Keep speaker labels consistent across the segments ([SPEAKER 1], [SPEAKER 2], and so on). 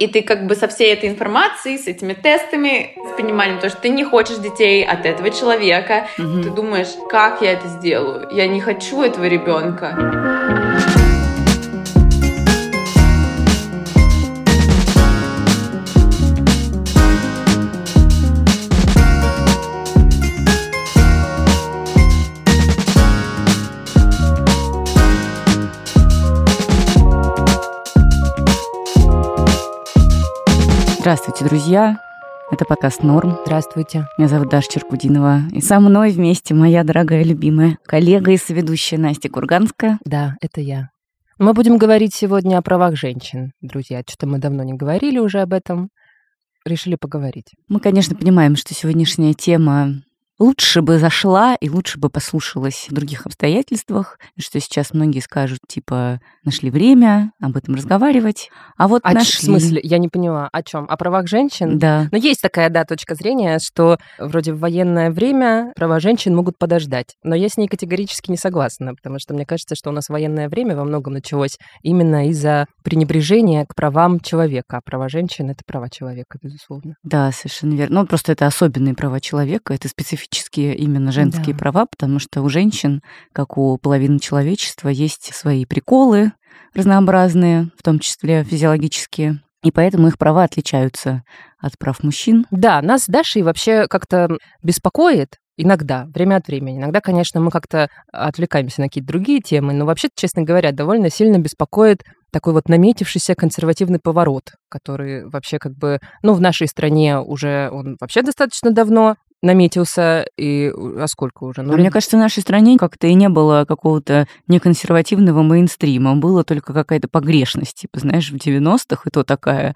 [SPEAKER 1] И ты как бы со всей этой информацией, с этими тестами, с пониманием, то, что ты не хочешь детей от этого человека, угу. ты думаешь, как я это сделаю? Я не хочу этого ребенка.
[SPEAKER 2] Здравствуйте, друзья. Это подкаст «Норм».
[SPEAKER 3] Здравствуйте.
[SPEAKER 2] Меня зовут Даша Черкудинова. И со мной вместе моя дорогая любимая коллега и соведущая Настя Курганская.
[SPEAKER 3] Да, это я. Мы будем говорить сегодня о правах женщин, друзья. Что-то мы давно не говорили уже об этом. Решили поговорить.
[SPEAKER 2] Мы, конечно, понимаем, что сегодняшняя тема лучше бы зашла и лучше бы послушалась в других обстоятельствах, что сейчас многие скажут, типа, нашли время об этом разговаривать, а вот
[SPEAKER 3] а
[SPEAKER 2] нашли.
[SPEAKER 3] В смысле? Я не поняла. О чем? О правах женщин?
[SPEAKER 2] Да.
[SPEAKER 3] Но есть такая, да, точка зрения, что вроде в военное время права женщин могут подождать. Но я с ней категорически не согласна, потому что мне кажется, что у нас военное время во многом началось именно из-за пренебрежения к правам человека. А права женщин — это права человека, безусловно.
[SPEAKER 2] Да, совершенно верно. Ну, просто это особенные права человека, это специфические специфические именно женские да. права, потому что у женщин, как у половины человечества, есть свои приколы разнообразные, в том числе физиологические. И поэтому их права отличаются от прав мужчин.
[SPEAKER 3] Да, нас с Дашей вообще как-то беспокоит Иногда, время от времени. Иногда, конечно, мы как-то отвлекаемся на какие-то другие темы, но вообще, честно говоря, довольно сильно беспокоит такой вот наметившийся консервативный поворот, который вообще как бы, ну, в нашей стране уже он вообще достаточно давно наметился, и а сколько уже?
[SPEAKER 2] Ну, а мне кажется, в нашей стране как-то и не было какого-то неконсервативного мейнстрима, было только какая-то погрешность, типа, знаешь, в 90-х, и то такая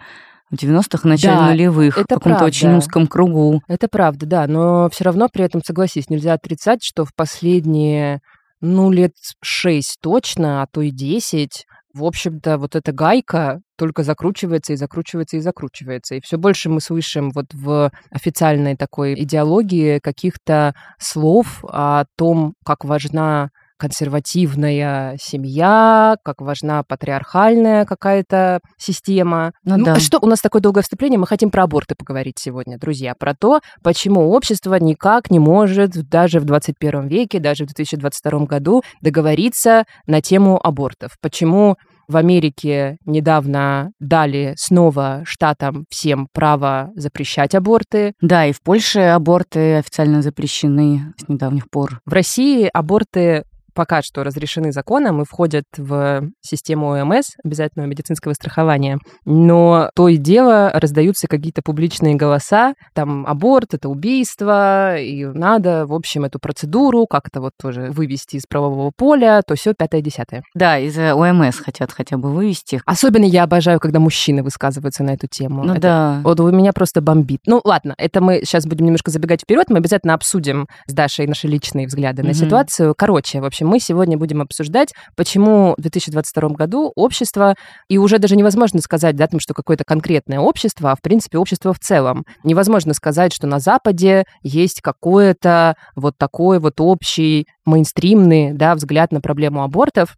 [SPEAKER 2] в 90-х, начале да, нулевых, в каком-то очень узком кругу.
[SPEAKER 3] Это правда, да, но все равно при этом, согласись, нельзя отрицать, что в последние, ну, лет шесть точно, а то и десять, в общем-то, вот эта гайка только закручивается и закручивается и закручивается. И все больше мы слышим вот в официальной такой идеологии каких-то слов о том, как важна консервативная семья, как важна патриархальная какая-то система. Ну, ну да. что у нас такое долгое вступление? Мы хотим про аборты поговорить сегодня, друзья, про то, почему общество никак не может даже в 21 веке, даже в 2022 году договориться на тему абортов. Почему в Америке недавно дали снова штатам всем право запрещать аборты.
[SPEAKER 2] Да, и в Польше аборты официально запрещены с недавних пор.
[SPEAKER 3] В России аборты пока что разрешены законом и входят в систему ОМС, обязательного медицинского страхования. Но то и дело раздаются какие-то публичные голоса, там аборт — это убийство, и надо, в общем, эту процедуру как-то вот тоже вывести из правового поля, то все пятое-десятое.
[SPEAKER 2] Да, из ОМС хотят хотя бы вывести.
[SPEAKER 3] Особенно я обожаю, когда мужчины высказываются на эту тему.
[SPEAKER 2] Ну
[SPEAKER 3] это,
[SPEAKER 2] да.
[SPEAKER 3] Вот у меня просто бомбит. Ну ладно, это мы сейчас будем немножко забегать вперед, мы обязательно обсудим с Дашей наши личные взгляды mm-hmm. на ситуацию. Короче, в общем, общем, мы сегодня будем обсуждать, почему в 2022 году общество, и уже даже невозможно сказать, да, там, что какое-то конкретное общество, а в принципе общество в целом. Невозможно сказать, что на Западе есть какое-то вот такой вот общий мейнстримный, да, взгляд на проблему абортов,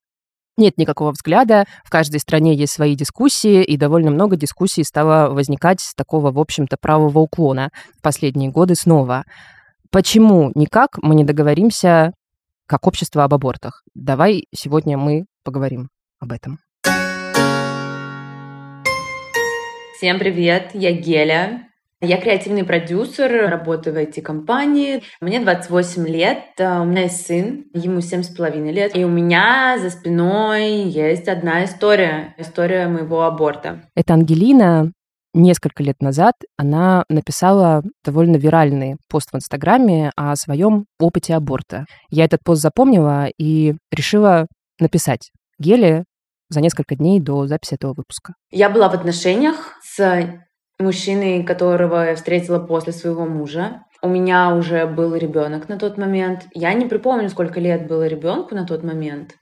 [SPEAKER 3] нет никакого взгляда, в каждой стране есть свои дискуссии, и довольно много дискуссий стало возникать с такого, в общем-то, правого уклона в последние годы снова. Почему никак мы не договоримся как общество об абортах. Давай сегодня мы поговорим об этом.
[SPEAKER 1] Всем привет, я Геля. Я креативный продюсер, работаю в IT-компании. Мне 28 лет, э, у меня есть сын, ему 7,5 лет. И у меня за спиной есть одна история, история моего аборта.
[SPEAKER 3] Это Ангелина, несколько лет назад она написала довольно виральный пост в Инстаграме о своем опыте аборта. Я этот пост запомнила и решила написать Геле за несколько дней до записи этого выпуска.
[SPEAKER 1] Я была в отношениях с мужчиной, которого я встретила после своего мужа. У меня уже был ребенок на тот момент. Я не припомню, сколько лет было ребенку на тот момент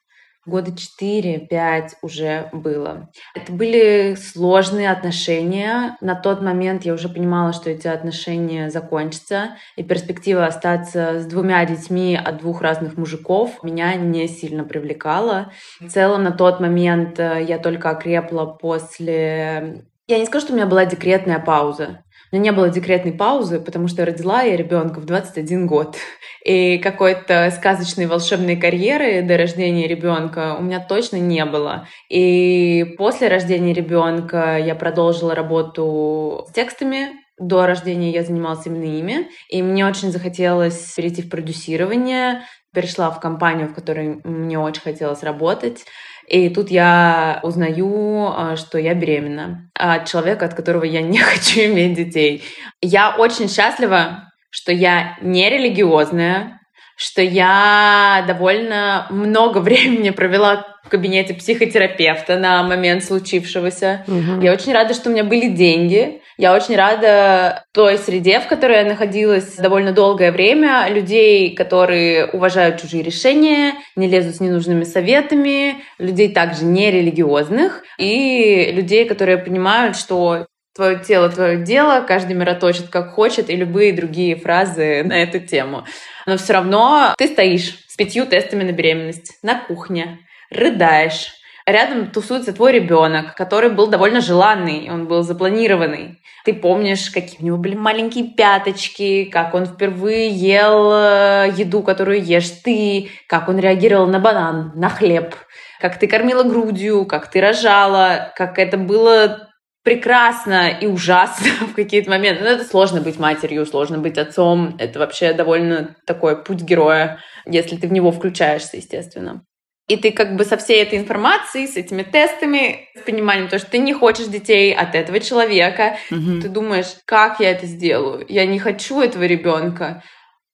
[SPEAKER 1] года 4-5 уже было. Это были сложные отношения. На тот момент я уже понимала, что эти отношения закончатся, и перспектива остаться с двумя детьми от двух разных мужиков меня не сильно привлекала. В целом на тот момент э, я только окрепла после Я не скажу, что у меня была декретная пауза. У меня не было декретной паузы, потому что родила я ребенка в 21 год. И какой-то сказочной волшебной карьеры до рождения ребенка у меня точно не было. И после рождения ребенка я продолжила работу с текстами, до рождения я занималась именно ими, и мне очень захотелось перейти в продюсирование, перешла в компанию, в которой мне очень хотелось работать. И тут я узнаю, а, что я беременна от человека, от которого я не хочу иметь детей. Я очень счастлива, что я не религиозная, что я довольно много времени провела в кабинете психотерапевта на момент случившегося. Угу. Я очень рада, что у меня были деньги. Я очень рада той среде, в которой я находилась довольно долгое время, людей, которые уважают чужие решения, не лезут с ненужными советами, людей также нерелигиозных и людей, которые понимают, что твое тело, твое дело, каждый мироточит как хочет, и любые другие фразы на эту тему. Но все равно ты стоишь с пятью тестами на беременность на кухне, рыдаешь, рядом тусуется твой ребенок, который был довольно желанный, он был запланированный. Ты помнишь, какие у него были маленькие пяточки, как он впервые ел э, еду, которую ешь ты, как он реагировал на банан, на хлеб, как ты кормила грудью, как ты рожала, как это было прекрасно и ужасно в какие-то моменты. Но это сложно быть матерью, сложно быть отцом. Это вообще довольно такой путь героя, если ты в него включаешься, естественно. И ты как бы со всей этой информацией, с этими тестами, с пониманием того, что ты не хочешь детей от этого человека, угу. ты думаешь, как я это сделаю? Я не хочу этого ребенка.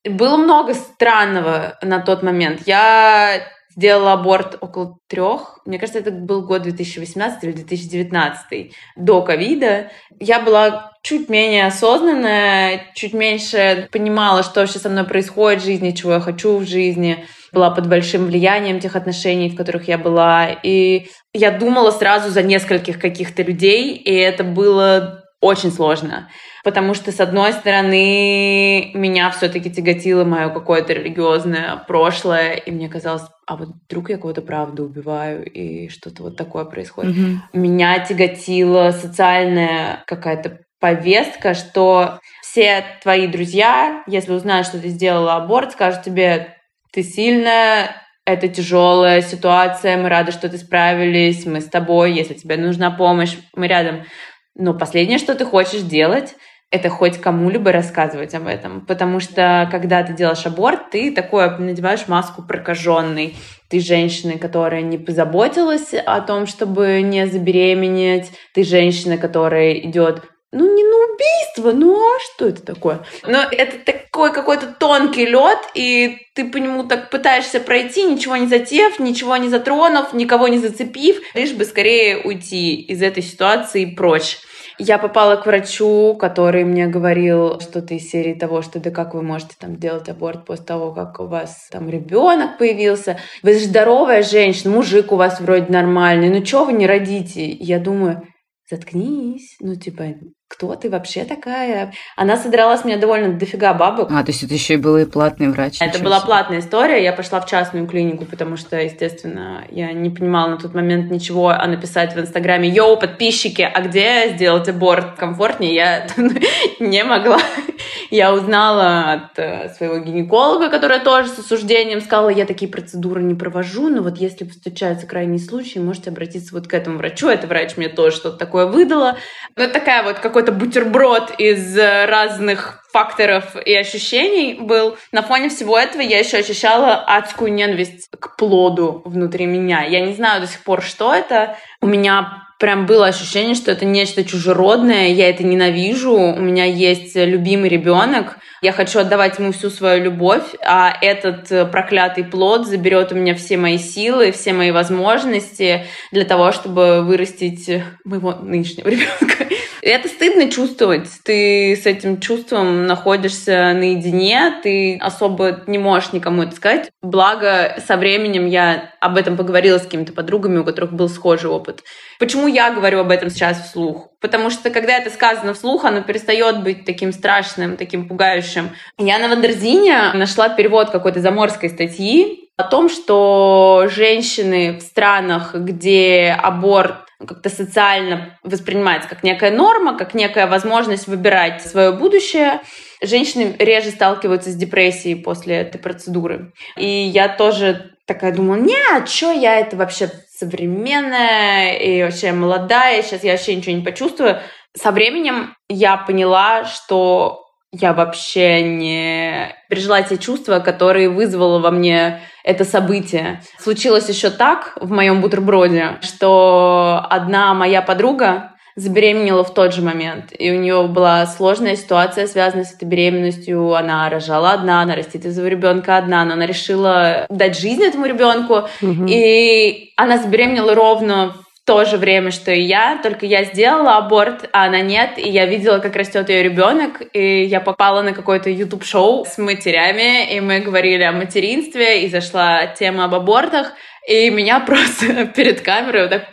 [SPEAKER 1] Было много странного на тот момент. Я сделала аборт около трех. Мне кажется, это был год 2018 или 2019, до ковида. Я была чуть менее осознанная, чуть меньше понимала, что вообще со мной происходит в жизни, чего я хочу в жизни. Была под большим влиянием тех отношений, в которых я была. И я думала сразу за нескольких каких-то людей, и это было очень сложно. Потому что, с одной стороны, меня все-таки тяготило мое какое-то религиозное прошлое, и мне казалось, а вот вдруг я кого-то правда убиваю, и что-то вот такое происходит. Mm-hmm. Меня тяготила социальная какая-то повестка, что все твои друзья, если узнают, что ты сделала аборт, скажут тебе, ты сильная, это тяжелая ситуация, мы рады, что ты справились, мы с тобой, если тебе нужна помощь, мы рядом. Но последнее, что ты хочешь делать, это хоть кому-либо рассказывать об этом. Потому что, когда ты делаешь аборт, ты такое надеваешь маску прокаженной. Ты женщина, которая не позаботилась о том, чтобы не забеременеть. Ты женщина, которая идет ну не на убийство, ну а что это такое? Но это такой какой-то тонкий лед, и ты по нему так пытаешься пройти, ничего не затев, ничего не затронув, никого не зацепив, лишь бы скорее уйти из этой ситуации прочь. Я попала к врачу, который мне говорил что-то из серии того, что да как вы можете там делать аборт после того, как у вас там ребенок появился. Вы же здоровая женщина, мужик у вас вроде нормальный, ну что вы не родите? Я думаю, заткнись, ну типа кто ты вообще такая? Она содрала с меня довольно дофига бабок.
[SPEAKER 2] А, то есть это еще и был и платный врач.
[SPEAKER 1] Это была платная история. Я пошла в частную клинику, потому что, естественно, я не понимала на тот момент ничего, а написать в Инстаграме «Йоу, подписчики, а где сделать аборт комфортнее?» я не могла. Я узнала от э, своего гинеколога, которая тоже с осуждением сказала, я такие процедуры не провожу, но вот если встречаются крайние случаи, можете обратиться вот к этому врачу. Это врач мне тоже что-то такое выдала. Ну, такая вот какой какой-то бутерброд из э, разных факторов и ощущений был. На фоне всего этого я еще ощущала адскую ненависть к плоду внутри меня. Я не знаю до сих пор, что это. У меня прям было ощущение, что это нечто чужеродное, я это ненавижу. У меня есть любимый ребенок, я хочу отдавать ему всю свою любовь, а этот э, проклятый плод заберет у меня все мои силы, все мои возможности для того, чтобы вырастить моего нынешнего ребенка. Это стыдно чувствовать. Ты с этим чувством находишься наедине, ты особо не можешь никому это сказать. Благо, со временем я об этом поговорила с какими-то подругами, у которых был схожий опыт. Почему я говорю об этом сейчас вслух? Потому что, когда это сказано вслух, оно перестает быть таким страшным, таким пугающим. Я на Wonderzine нашла перевод какой-то заморской статьи о том, что женщины в странах, где аборт как-то социально воспринимается как некая норма, как некая возможность выбирать свое будущее, женщины реже сталкиваются с депрессией после этой процедуры. И я тоже такая думала, нет, что я это вообще современная и вообще молодая, сейчас я вообще ничего не почувствую. Со временем я поняла, что я вообще не пережила те чувства, которые вызвало во мне это событие. Случилось еще так в моем бутерброде, что одна моя подруга забеременела в тот же момент. И у нее была сложная ситуация, связанная с этой беременностью. Она рожала одна, она растит из-за ребенка одна, но она решила дать жизнь этому ребенку. Угу. И она забеременела ровно то же время, что и я, только я сделала аборт, а она нет, и я видела, как растет ее ребенок, и я попала на какое-то YouTube шоу с матерями, и мы говорили о материнстве, и зашла тема об абортах, и меня просто перед камерой вот так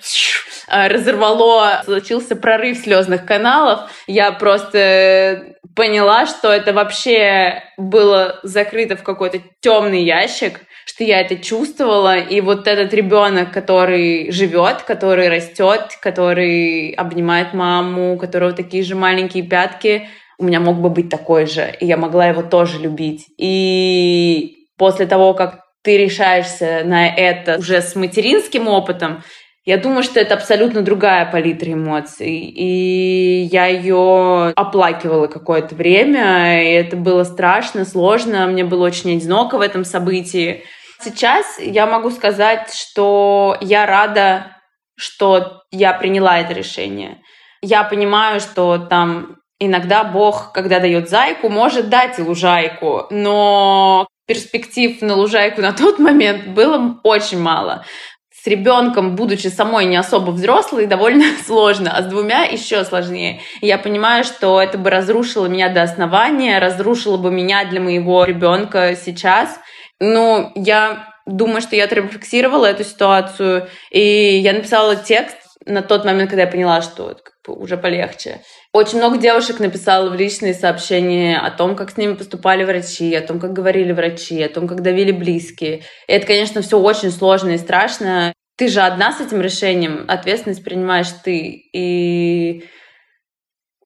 [SPEAKER 1] разорвало, случился прорыв слезных каналов. Я просто поняла, что это вообще было закрыто в какой-то темный ящик, что я это чувствовала, и вот этот ребенок, который живет, который растет, который обнимает маму, у которого такие же маленькие пятки, у меня мог бы быть такой же, и я могла его тоже любить. И после того, как ты решаешься на это уже с материнским опытом, я думаю, что это абсолютно другая палитра эмоций. И я ее оплакивала какое-то время, и это было страшно, сложно. Мне было очень одиноко в этом событии. Сейчас я могу сказать, что я рада, что я приняла это решение. Я понимаю, что там иногда Бог, когда дает зайку, может дать и лужайку, но перспектив на лужайку на тот момент было очень мало с ребенком, будучи самой не особо взрослой, довольно сложно, а с двумя еще сложнее. Я понимаю, что это бы разрушило меня до основания, разрушило бы меня для моего ребенка сейчас. Но я думаю, что я отрефлексировала эту ситуацию, и я написала текст на тот момент, когда я поняла, что уже полегче. Очень много девушек написало в личные сообщения о том, как с ними поступали врачи, о том, как говорили врачи, о том, как давили близкие. И это, конечно, все очень сложно и страшно. Ты же одна с этим решением, ответственность принимаешь ты. И,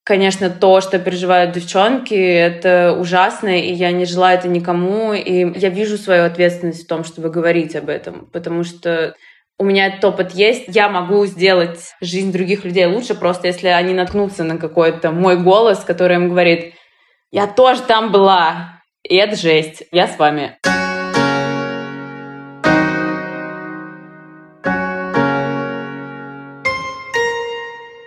[SPEAKER 1] конечно, то, что переживают девчонки, это ужасно, и я не желаю это никому. И я вижу свою ответственность в том, чтобы говорить об этом, потому что у меня этот опыт есть, я могу сделать жизнь других людей лучше, просто если они наткнутся на какой-то мой голос, который им говорит, я тоже там была, и это жесть, я с вами.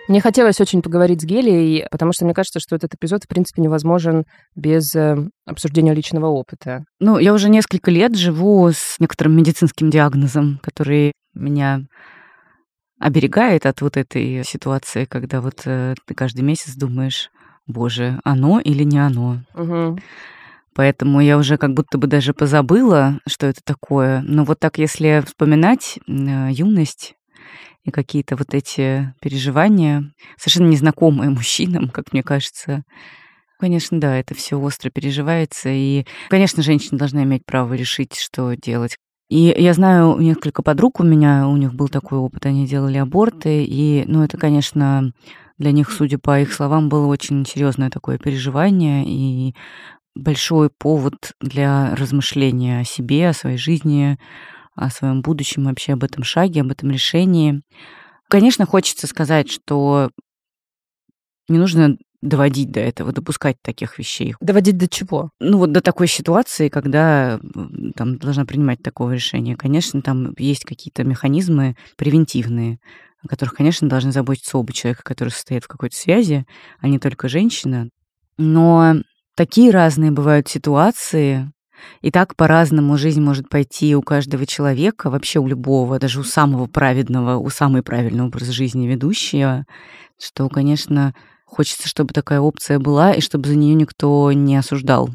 [SPEAKER 3] Мне хотелось очень поговорить с Гелией, потому что мне кажется, что этот эпизод, в принципе, невозможен без э, обсуждения личного опыта.
[SPEAKER 2] Ну, я уже несколько лет живу с некоторым медицинским диагнозом, который меня оберегает от вот этой ситуации, когда вот э, ты каждый месяц думаешь, боже, оно или не оно. Угу. Поэтому я уже как будто бы даже позабыла, что это такое. Но вот так, если вспоминать э, юность, и какие-то вот эти переживания, совершенно незнакомые мужчинам, как мне кажется. Конечно, да, это все остро переживается. И, конечно, женщина должна иметь право решить, что делать. И я знаю несколько подруг у меня, у них был такой опыт, они делали аборты, и, ну, это, конечно, для них, судя по их словам, было очень серьезное такое переживание и большой повод для размышления о себе, о своей жизни, о своем будущем, вообще об этом шаге, об этом решении. Конечно, хочется сказать, что не нужно доводить до этого, допускать таких вещей.
[SPEAKER 3] Доводить до чего?
[SPEAKER 2] Ну вот до такой ситуации, когда там должна принимать такое решение. Конечно, там есть какие-то механизмы превентивные, о которых, конечно, должны заботиться оба человека, которые состоят в какой-то связи, а не только женщина. Но такие разные бывают ситуации, и так по-разному жизнь может пойти у каждого человека, вообще у любого, даже у самого праведного, у самой правильного образа жизни ведущего, что, конечно, хочется, чтобы такая опция была, и чтобы за нее никто не осуждал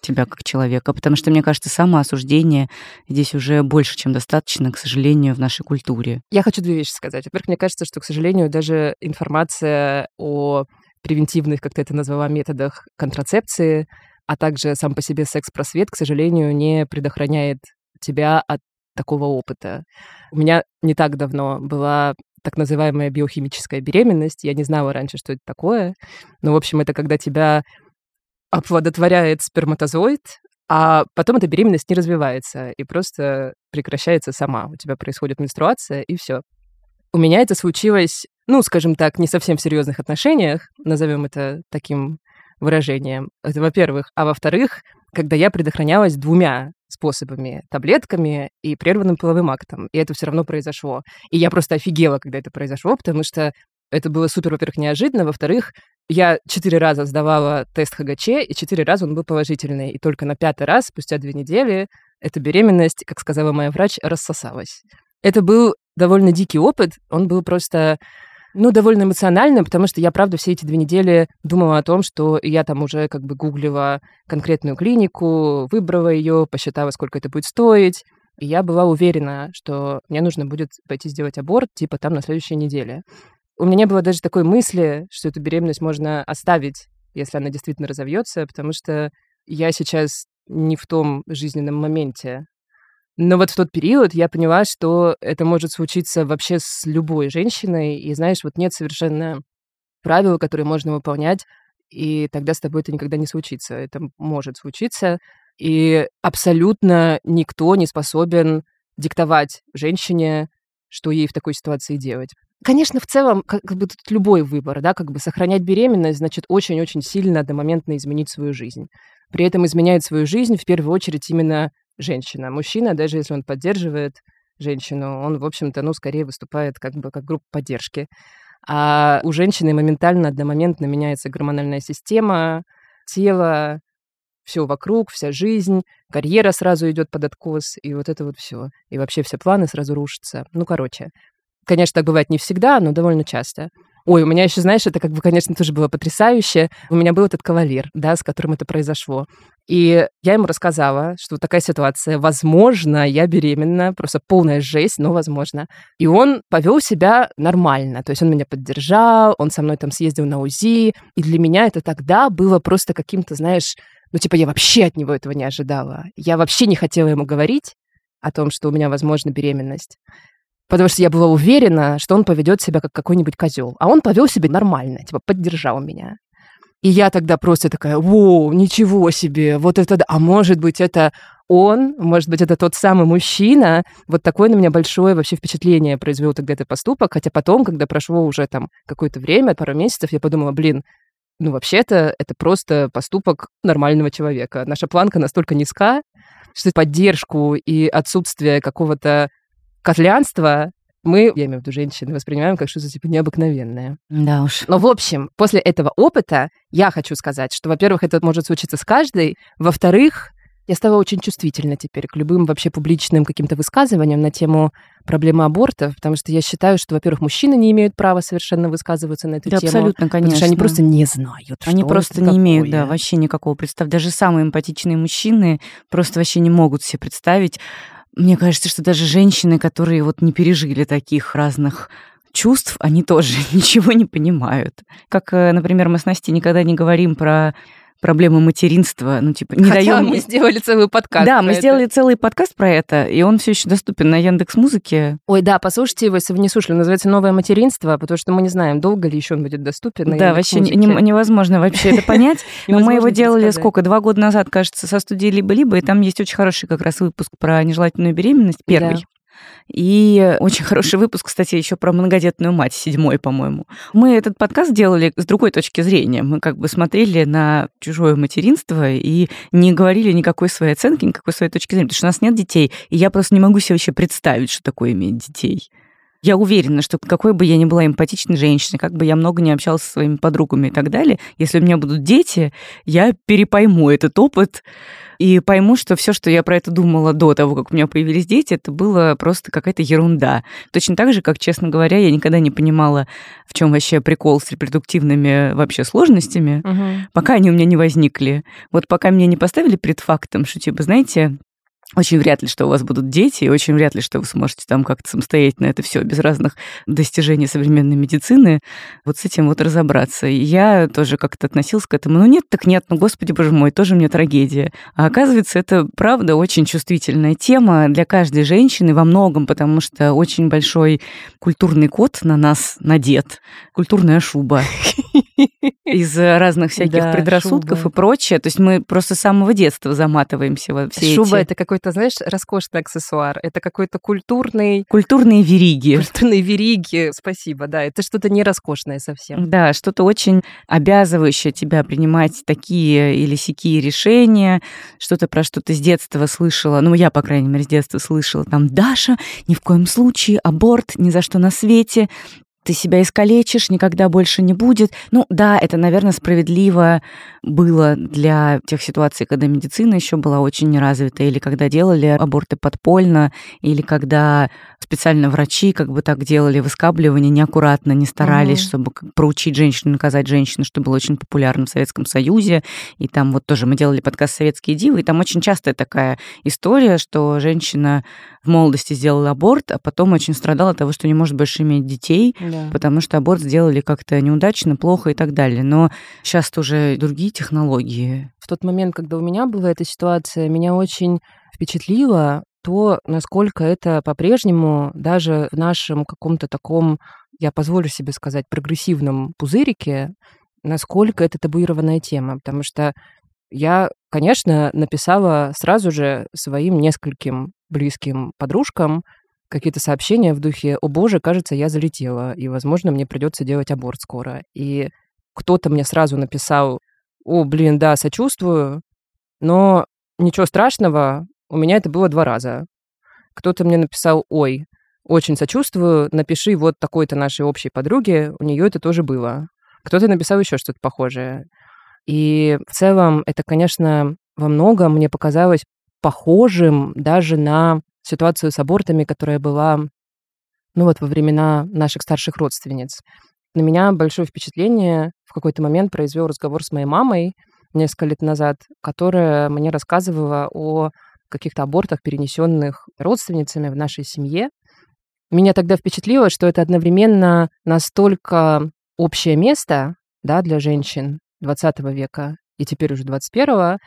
[SPEAKER 2] тебя как человека, потому что, мне кажется, самоосуждение здесь уже больше, чем достаточно, к сожалению, в нашей культуре.
[SPEAKER 3] Я хочу две вещи сказать. Во-первых, мне кажется, что, к сожалению, даже информация о превентивных, как ты это назвала, методах контрацепции а также сам по себе секс-просвет, к сожалению, не предохраняет тебя от такого опыта. У меня не так давно была так называемая биохимическая беременность. Я не знала раньше, что это такое. Но, в общем, это когда тебя оплодотворяет сперматозоид, а потом эта беременность не развивается и просто прекращается сама. У тебя происходит менструация, и все. У меня это случилось, ну, скажем так, не совсем в серьезных отношениях, назовем это таким выражением. Это во-первых. А во-вторых, когда я предохранялась двумя способами, таблетками и прерванным половым актом. И это все равно произошло. И я просто офигела, когда это произошло, потому что это было супер, во-первых, неожиданно. Во-вторых, я четыре раза сдавала тест ХГЧ, и четыре раза он был положительный. И только на пятый раз, спустя две недели, эта беременность, как сказала моя врач, рассосалась. Это был довольно дикий опыт. Он был просто ну, довольно эмоционально, потому что я, правда, все эти две недели думала о том, что я там уже как бы гуглила конкретную клинику, выбрала ее, посчитала, сколько это будет стоить. И я была уверена, что мне нужно будет пойти сделать аборт, типа там на следующей неделе. У меня не было даже такой мысли, что эту беременность можно оставить, если она действительно разовьется, потому что я сейчас не в том жизненном моменте, но вот в тот период я поняла, что это может случиться вообще с любой женщиной. И знаешь, вот нет совершенно правил, которые можно выполнять, и тогда с тобой это никогда не случится. Это может случиться. И абсолютно никто не способен диктовать женщине, что ей в такой ситуации делать. Конечно, в целом, как бы тут любой выбор, да, как бы сохранять беременность, значит, очень-очень сильно одномоментно изменить свою жизнь. При этом изменяет свою жизнь в первую очередь именно женщина. Мужчина, даже если он поддерживает женщину, он, в общем-то, ну, скорее выступает как бы как группа поддержки. А у женщины моментально, одномоментно меняется гормональная система, тело, все вокруг, вся жизнь, карьера сразу идет под откос, и вот это вот все. И вообще все планы сразу рушатся. Ну, короче. Конечно, так бывает не всегда, но довольно часто. Ой, у меня еще, знаешь, это как бы, конечно, тоже было потрясающе. У меня был этот кавалер, да, с которым это произошло. И я ему рассказала, что вот такая ситуация, возможно, я беременна, просто полная жесть, но возможно. И он повел себя нормально, то есть он меня поддержал, он со мной там съездил на УЗИ, и для меня это тогда было просто каким-то, знаешь, ну типа я вообще от него этого не ожидала. Я вообще не хотела ему говорить о том, что у меня возможна беременность. Потому что я была уверена, что он поведет себя как какой-нибудь козел. А он повел себя нормально, типа поддержал меня. И я тогда просто такая, воу, ничего себе, вот это, а может быть, это он, может быть, это тот самый мужчина. Вот такое на меня большое вообще впечатление произвел тогда этот поступок. Хотя потом, когда прошло уже там какое-то время, пару месяцев, я подумала, блин, ну вообще-то это просто поступок нормального человека. Наша планка настолько низка, что поддержку и отсутствие какого-то котлянство мы, я имею в виду женщины, воспринимаем как что-то типа необыкновенное.
[SPEAKER 2] Да уж.
[SPEAKER 3] Но, в общем, после этого опыта я хочу сказать, что, во-первых, это может случиться с каждой, во-вторых, я стала очень чувствительна теперь к любым вообще публичным каким-то высказываниям на тему проблемы абортов, потому что я считаю, что, во-первых, мужчины не имеют права совершенно высказываться на эту
[SPEAKER 2] да,
[SPEAKER 3] тему.
[SPEAKER 2] Абсолютно, конечно.
[SPEAKER 3] Потому что они просто не знают,
[SPEAKER 2] Они просто не
[SPEAKER 3] такое.
[SPEAKER 2] имеют, да, вообще никакого представления. Даже самые эмпатичные мужчины просто вообще не могут себе представить, мне кажется, что даже женщины, которые вот не пережили таких разных чувств, они тоже ничего не понимают. Как, э, например, мы с Настей никогда не говорим про проблемы материнства, ну типа не
[SPEAKER 3] Хотя
[SPEAKER 2] даем.
[SPEAKER 3] мы сделали целый подкаст.
[SPEAKER 2] Да, мы
[SPEAKER 3] это.
[SPEAKER 2] сделали целый подкаст про это, и он все еще доступен на Яндекс Музыке.
[SPEAKER 3] Ой, да, послушайте его, если вы не слушали. Называется «Новое материнство», потому что мы не знаем, долго ли еще он будет доступен. на
[SPEAKER 2] Да, вообще не- невозможно вообще это понять. Но мы его делали сколько? Два года назад, кажется, со студией «Либо-либо», и там есть очень хороший как раз выпуск про нежелательную беременность, первый. И очень хороший выпуск, кстати, еще про многодетную мать, седьмой, по-моему. Мы этот подкаст делали с другой точки зрения. Мы как бы смотрели на чужое материнство и не говорили никакой своей оценки, никакой своей точки зрения, потому что у нас нет детей, и я просто не могу себе вообще представить, что такое иметь детей. Я уверена, что какой бы я ни была эмпатичной женщиной, как бы я много не общалась со своими подругами и так далее, если у меня будут дети, я перепойму этот опыт и пойму, что все, что я про это думала до того, как у меня появились дети, это было просто какая-то ерунда. Точно так же, как, честно говоря, я никогда не понимала, в чем вообще прикол с репродуктивными вообще сложностями,
[SPEAKER 3] Мгм.
[SPEAKER 2] пока они у меня не возникли. Вот пока меня не поставили пред фактом, что, типа, знаете, очень вряд ли, что у вас будут дети, и очень вряд ли, что вы сможете там как-то самостоятельно это все без разных достижений современной медицины вот с этим вот разобраться. И я тоже как-то относилась к этому. Ну нет, так нет, ну господи боже мой, тоже мне трагедия. А оказывается, это правда очень чувствительная тема для каждой женщины во многом, потому что очень большой культурный код на нас надет, культурная шуба из разных всяких предрассудков и прочее. То есть мы просто с самого детства заматываемся во все
[SPEAKER 3] Шуба это какой какой-то, знаешь, роскошный аксессуар. Это какой-то культурный...
[SPEAKER 2] Культурные вериги.
[SPEAKER 3] Культурные вериги, спасибо, да. Это что-то не роскошное совсем.
[SPEAKER 2] Да, что-то очень обязывающее тебя принимать такие или сякие решения, что-то про что ты с детства слышала, ну, я, по крайней мере, с детства слышала, там, Даша, ни в коем случае, аборт, ни за что на свете, ты себя искалечишь, никогда больше не будет. Ну да, это, наверное, справедливо было для тех ситуаций, когда медицина еще была очень неразвита, или когда делали аборты подпольно, или когда специально врачи как бы так делали выскабливание неаккуратно, не старались, mm чтобы проучить женщину, наказать женщину, что было очень популярно в Советском Союзе. И там вот тоже мы делали подкаст «Советские дивы», и там очень частая такая история, что женщина в молодости сделала аборт, а потом очень страдала от того, что не может больше иметь детей, да. потому что аборт сделали как-то неудачно, плохо и так далее. Но сейчас уже другие технологии.
[SPEAKER 3] В тот момент, когда у меня была эта ситуация, меня очень впечатлило то, насколько это по-прежнему даже в нашем каком-то таком, я позволю себе сказать, прогрессивном пузырике, насколько это табуированная тема. Потому что я, конечно, написала сразу же своим нескольким близким подружкам какие-то сообщения в духе «О боже, кажется, я залетела, и, возможно, мне придется делать аборт скоро». И кто-то мне сразу написал «О, блин, да, сочувствую, но ничего страшного, у меня это было два раза». Кто-то мне написал «Ой, очень сочувствую, напиши вот такой-то нашей общей подруге, у нее это тоже было». Кто-то написал еще что-то похожее. И в целом это, конечно, во многом мне показалось похожим даже на ситуацию с абортами, которая была, ну вот, во времена наших старших родственниц. На меня большое впечатление в какой-то момент произвел разговор с моей мамой несколько лет назад, которая мне рассказывала о каких-то абортах, перенесенных родственницами в нашей семье. Меня тогда впечатлило, что это одновременно настолько общее место да, для женщин 20 века и теперь уже 21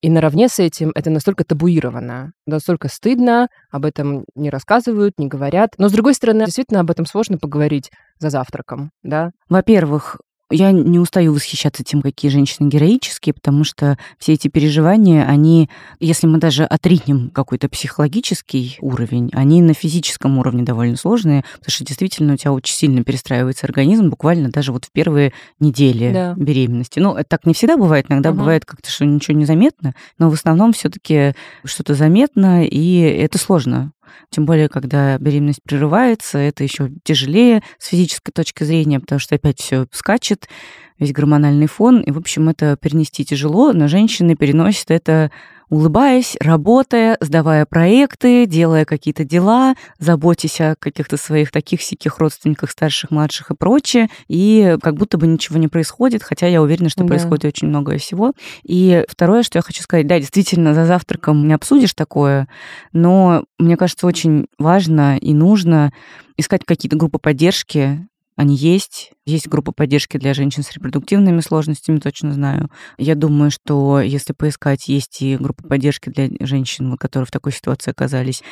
[SPEAKER 3] и наравне с этим это настолько табуировано, настолько стыдно, об этом не рассказывают, не говорят. Но, с другой стороны, действительно об этом сложно поговорить за завтраком, да?
[SPEAKER 2] Во-первых, я не устаю восхищаться тем, какие женщины героические, потому что все эти переживания, они, если мы даже отринем какой-то психологический уровень, они на физическом уровне довольно сложные, потому что действительно у тебя очень сильно перестраивается организм, буквально даже вот в первые недели да. беременности. Ну, так не всегда бывает, иногда угу. бывает как-то, что ничего не заметно, но в основном все таки что-то заметно, и это сложно тем более, когда беременность прерывается, это еще тяжелее с физической точки зрения, потому что опять все скачет, весь гормональный фон. И, в общем, это перенести тяжело, но женщины переносят это улыбаясь, работая, сдавая проекты, делая какие-то дела, заботясь о каких-то своих таких сяких родственниках, старших, младших и прочее, и как будто бы ничего не происходит, хотя я уверена, что да. происходит очень многое всего. И второе, что я хочу сказать, да, действительно, за завтраком не обсудишь такое, но мне кажется, очень важно и нужно искать какие-то группы поддержки, они есть. Есть группа поддержки для женщин с репродуктивными сложностями, точно знаю. Я думаю, что если поискать, есть и группа поддержки для женщин, которые в такой ситуации оказались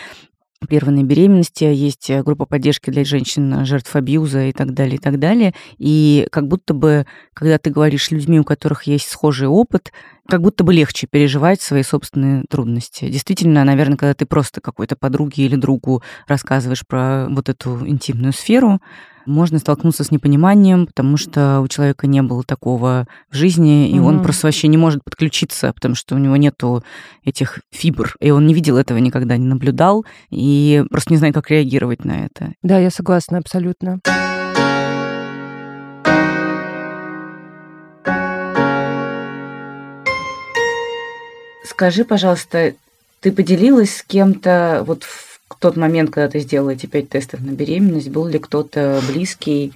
[SPEAKER 2] прерванной беременности, есть группа поддержки для женщин, жертв абьюза и так далее, и так далее. И как будто бы, когда ты говоришь с людьми, у которых есть схожий опыт, как будто бы легче переживать свои собственные трудности. Действительно, наверное, когда ты просто какой-то подруге или другу рассказываешь про вот эту интимную сферу, можно столкнуться с непониманием, потому что у человека не было такого в жизни, и mm-hmm. он просто вообще не может подключиться, потому что у него нету этих фибр, и он не видел этого никогда, не наблюдал, и просто не знает, как реагировать на это.
[SPEAKER 3] Да, я согласна абсолютно.
[SPEAKER 1] Скажи, пожалуйста, ты поделилась с кем-то вот в тот момент, когда ты сделала эти пять тестов на беременность, был ли кто-то близкий,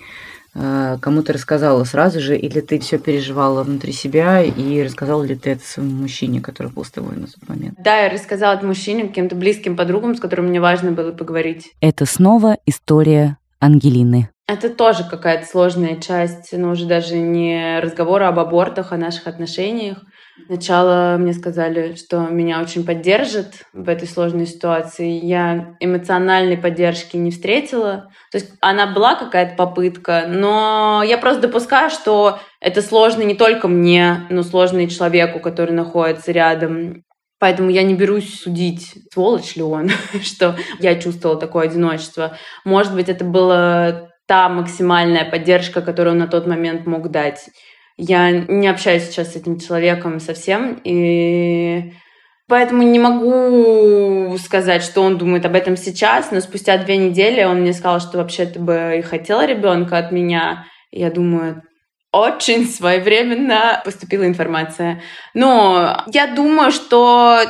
[SPEAKER 2] э, кому ты рассказала сразу же, или ты все переживала внутри себя, и рассказала ли ты это своему мужчине, который был с тобой на тот момент?
[SPEAKER 1] Да, я рассказала это мужчине, каким-то близким подругам, с которыми мне важно было поговорить.
[SPEAKER 2] Это снова история Ангелины.
[SPEAKER 1] Это тоже какая-то сложная часть, но уже даже не разговора об абортах, о наших отношениях. Сначала мне сказали, что меня очень поддержат в этой сложной ситуации. Я эмоциональной поддержки не встретила. То есть она была какая-то попытка, но я просто допускаю, что это сложно не только мне, но сложно и человеку, который находится рядом. Поэтому я не берусь судить, сволочь ли он, что я чувствовала такое одиночество. Может быть, это была та максимальная поддержка, которую он на тот момент мог дать. Я не общаюсь сейчас с этим человеком совсем, и поэтому не могу сказать, что он думает об этом сейчас, но спустя две недели он мне сказал, что вообще-то бы и хотел ребенка от меня. Я думаю, очень своевременно поступила информация. Но я думаю, что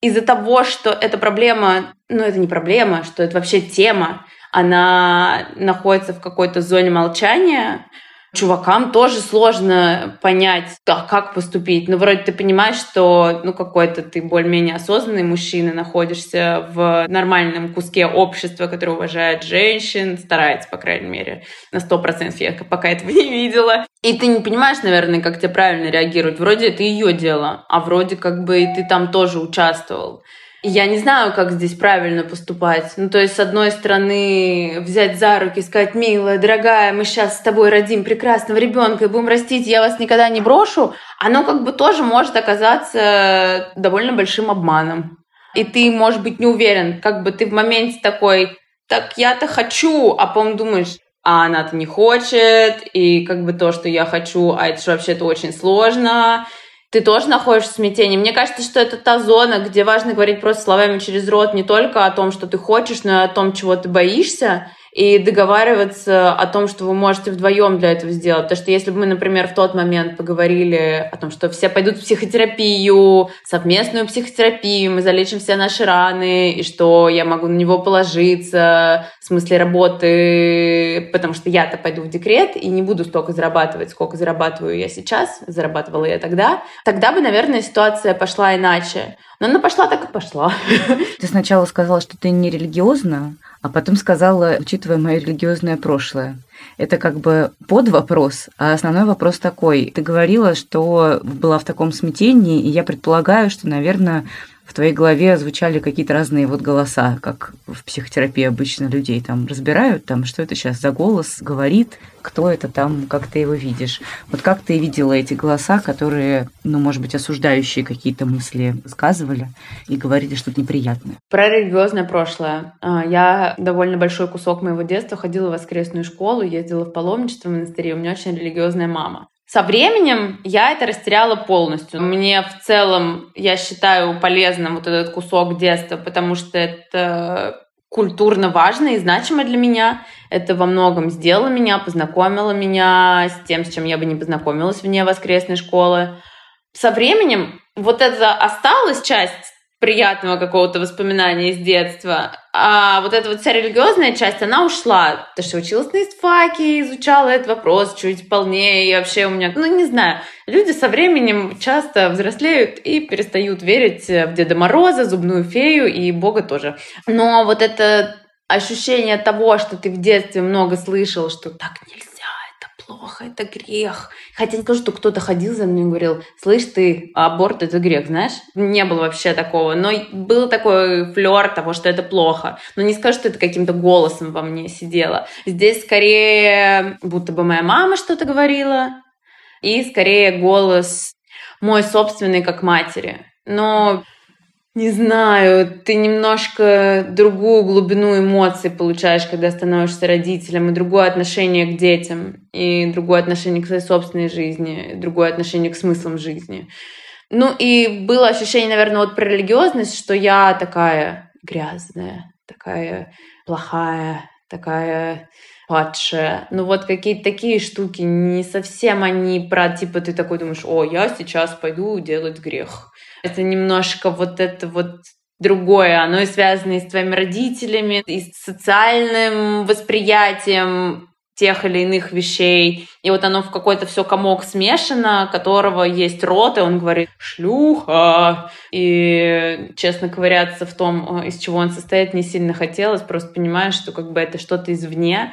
[SPEAKER 1] из-за того, что эта проблема, ну это не проблема, что это вообще тема, она находится в какой-то зоне молчания, чувакам тоже сложно понять, а как поступить. Ну, вроде ты понимаешь, что ну, какой-то ты более-менее осознанный мужчина, находишься в нормальном куске общества, которое уважает женщин, старается, по крайней мере, на сто процентов. Я пока этого не видела. И ты не понимаешь, наверное, как тебе правильно реагировать. Вроде это ее дело, а вроде как бы и ты там тоже участвовал. Я не знаю, как здесь правильно поступать. Ну, то есть, с одной стороны, взять за руки сказать, милая, дорогая, мы сейчас с тобой родим прекрасного ребенка и будем растить, я вас никогда не брошу, оно как бы тоже может оказаться довольно большим обманом. И ты, может быть, не уверен, как бы ты в моменте такой, так я-то хочу, а потом думаешь, а она-то не хочет, и как бы то, что я хочу, а это же вообще-то очень сложно, ты тоже находишься в смятении. Мне кажется, что это та зона, где важно говорить просто словами через рот не только о том, что ты хочешь, но и о том, чего ты боишься и договариваться о том, что вы можете вдвоем для этого сделать. Потому что если бы мы, например, в тот момент поговорили о том, что все пойдут в психотерапию, совместную психотерапию, мы залечим все наши раны, и что я могу на него положиться, в смысле работы, потому что я-то пойду в декрет и не буду столько зарабатывать, сколько зарабатываю я сейчас, зарабатывала я тогда, тогда бы, наверное, ситуация пошла иначе. Но она пошла так и пошла.
[SPEAKER 2] Ты сначала сказала, что ты не религиозна, а потом сказала, учитывая мое религиозное прошлое. Это как бы под вопрос, а основной вопрос такой. Ты говорила, что была в таком смятении, и я предполагаю, что, наверное, в твоей голове звучали какие-то разные вот голоса, как в психотерапии обычно людей там разбирают, там, что это сейчас за голос говорит, кто это там, как ты его видишь. Вот как ты видела эти голоса, которые, ну, может быть, осуждающие какие-то мысли сказывали и говорили что-то неприятное?
[SPEAKER 1] Про религиозное прошлое. А, я довольно большой кусок моего детства ходила в воскресную школу, ездила в паломничество в монастыре. У меня очень религиозная мама. Со временем я это растеряла полностью. Мне в целом, я считаю полезным вот этот кусок детства, потому что это культурно важно и значимо для меня. Это во многом сделало меня, познакомило меня с тем, с чем я бы не познакомилась вне воскресной школы. Со временем вот это осталась часть приятного какого-то воспоминания из детства. А вот эта вот вся религиозная часть, она ушла. Потому что училась на истфаке, изучала этот вопрос чуть полнее. И вообще у меня, ну не знаю, люди со временем часто взрослеют и перестают верить в Деда Мороза, Зубную фею и Бога тоже. Но вот это ощущение того, что ты в детстве много слышал, что так нельзя, плохо, это грех. Хотя не скажу, что кто-то ходил за мной и говорил, слышь ты, аборт это грех, знаешь? Не было вообще такого. Но был такой флер того, что это плохо. Но не скажу, что это каким-то голосом во мне сидело. Здесь скорее будто бы моя мама что-то говорила, и скорее голос мой собственный как матери. Но не знаю, ты немножко другую глубину эмоций получаешь, когда становишься родителем, и другое отношение к детям, и другое отношение к своей собственной жизни, и другое отношение к смыслам жизни. Ну и было ощущение, наверное, вот про религиозность, что я такая грязная, такая плохая, такая падшая. Ну вот какие-то такие штуки, не совсем они про, типа, ты такой думаешь, о, я сейчас пойду делать грех. Это немножко вот это вот другое. Оно и связано и с твоими родителями, и с социальным восприятием тех или иных вещей. И вот оно в какой-то все комок смешано, которого есть рот, и он говорит «шлюха». И, честно, ковыряться в том, из чего он состоит, не сильно хотелось. Просто понимаешь, что как бы это что-то извне,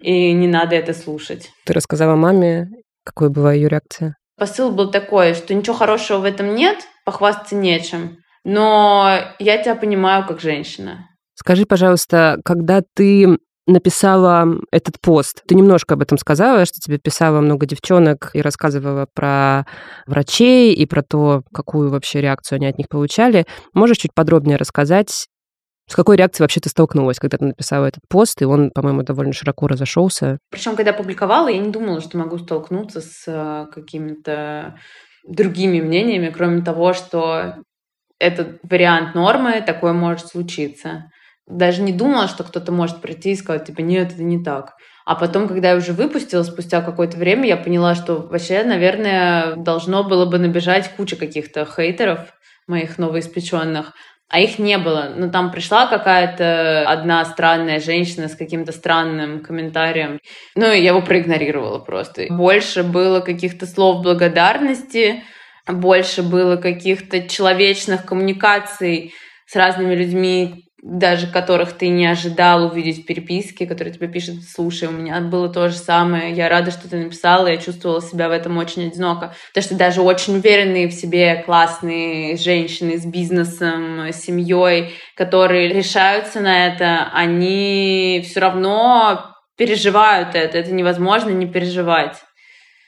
[SPEAKER 1] и не надо это слушать.
[SPEAKER 3] Ты рассказала маме, какой была ее реакция?
[SPEAKER 1] Посыл был такой, что ничего хорошего в этом нет, похвастаться нечем. Но я тебя понимаю как женщина.
[SPEAKER 3] Скажи, пожалуйста, когда ты написала этот пост. Ты немножко об этом сказала, что тебе писало много девчонок и рассказывала про врачей и про то, какую вообще реакцию они от них получали. Можешь чуть подробнее рассказать, с какой реакцией вообще ты столкнулась, когда ты написала этот пост, и он, по-моему, довольно широко разошелся?
[SPEAKER 1] Причем, когда публиковала, я не думала, что могу столкнуться с э, какими-то другими мнениями, кроме того, что этот вариант нормы, такое может случиться даже не думала, что кто-то может прийти и сказать, типа, нет, это не так. А потом, когда я уже выпустила, спустя какое-то время, я поняла, что вообще, наверное, должно было бы набежать куча каких-то хейтеров моих новоиспеченных, а их не было. Но ну, там пришла какая-то одна странная женщина с каким-то странным комментарием. Ну, я его проигнорировала просто. Больше было каких-то слов благодарности, больше было каких-то человечных коммуникаций с разными людьми, даже которых ты не ожидал увидеть в переписке, которые тебе пишут, слушай, у меня было то же самое, я рада, что ты написала, я чувствовала себя в этом очень одиноко. Потому что даже очень уверенные в себе классные женщины с бизнесом, с семьей, которые решаются на это, они все равно переживают это, это невозможно не переживать.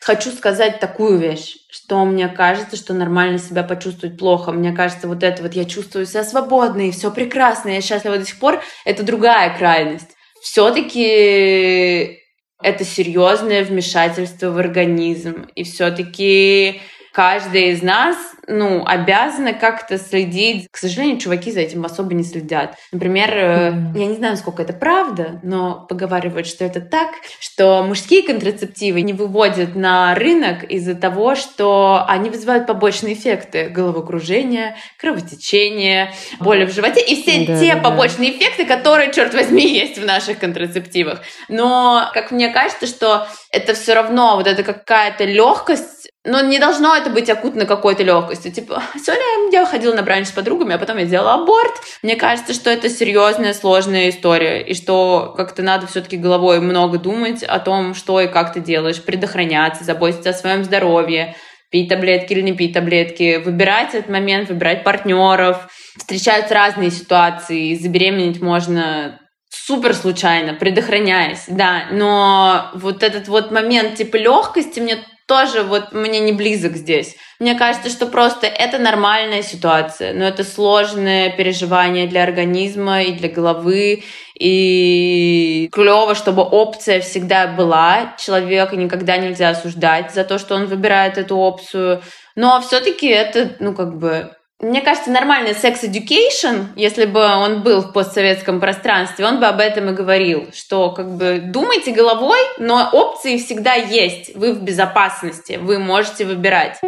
[SPEAKER 1] Хочу сказать такую вещь, что мне кажется, что нормально себя почувствовать плохо. Мне кажется, вот это вот я чувствую себя свободной, все прекрасно, я счастлива до сих пор, это другая крайность. Все-таки это серьезное вмешательство в организм. И все-таки каждая из нас ну, обязаны как-то следить. К сожалению, чуваки за этим особо не следят. Например, mm-hmm. я не знаю, сколько это правда, но поговаривают, что это так, что мужские контрацептивы не выводят на рынок из-за того, что они вызывают побочные эффекты головокружения, кровотечения, боли в животе и все да, те да. побочные эффекты, которые, черт возьми, есть в наших контрацептивах. Но, как мне кажется, что это все равно вот это какая-то легкость но не должно это быть акутно какой-то легкостью. Типа, сегодня я ходила на бранч с подругами, а потом я сделала аборт. Мне кажется, что это серьезная, сложная история, и что как-то надо все-таки головой много думать о том, что и как ты делаешь, предохраняться, заботиться о своем здоровье, пить таблетки или не пить таблетки, выбирать этот момент, выбирать партнеров. Встречаются разные ситуации, забеременеть можно супер случайно, предохраняясь, да, но вот этот вот момент типа легкости мне тоже вот мне не близок здесь. Мне кажется, что просто это нормальная ситуация, но это сложное переживание для организма и для головы, и клево, чтобы опция всегда была. Человека никогда нельзя осуждать за то, что он выбирает эту опцию, но все-таки это, ну, как бы мне кажется, нормальный секс-education, если бы он был в постсоветском пространстве, он бы об этом и говорил, что как бы думайте головой, но опции всегда есть, вы в безопасности, вы можете выбирать.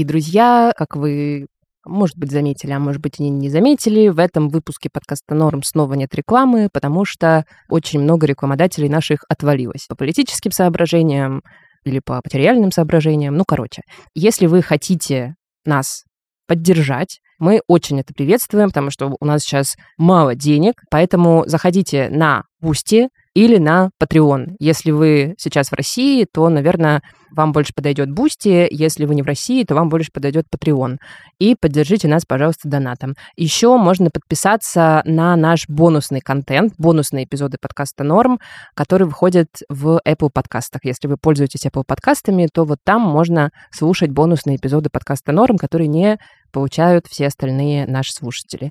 [SPEAKER 3] Дорогие друзья, как вы может быть, заметили, а может быть, и не заметили, в этом выпуске подкаста «Норм» снова нет рекламы, потому что очень много рекламодателей наших отвалилось по политическим соображениям или по материальным соображениям. Ну, короче, если вы хотите нас поддержать, мы очень это приветствуем, потому что у нас сейчас мало денег, поэтому заходите на Boosty, или на Patreon. Если вы сейчас в России, то, наверное, вам больше подойдет Boosty. Если вы не в России, то вам больше подойдет Patreon. И поддержите нас, пожалуйста, донатом. Еще можно подписаться на наш бонусный контент, бонусные эпизоды подкаста «Норм», которые выходят в Apple подкастах. Если вы пользуетесь Apple подкастами, то вот там можно слушать бонусные эпизоды подкаста «Норм», которые не получают все остальные наши слушатели.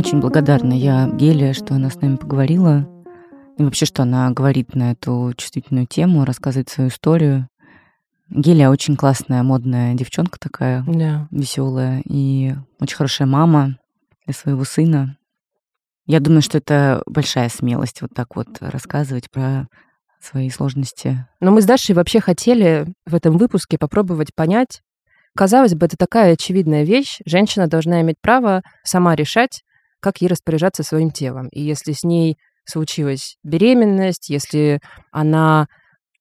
[SPEAKER 2] Очень благодарна я Гелия, что она с нами поговорила. И вообще, что она говорит на эту чувствительную тему, рассказывает свою историю. Гелия очень классная, модная девчонка такая,
[SPEAKER 3] да.
[SPEAKER 2] веселая и очень хорошая мама для своего сына. Я думаю, что это большая смелость вот так вот рассказывать про свои сложности.
[SPEAKER 3] Но мы с Дашей вообще хотели в этом выпуске попробовать понять, казалось бы, это такая очевидная вещь, женщина должна иметь право сама решать, как ей распоряжаться своим телом. И если с ней случилась беременность, если она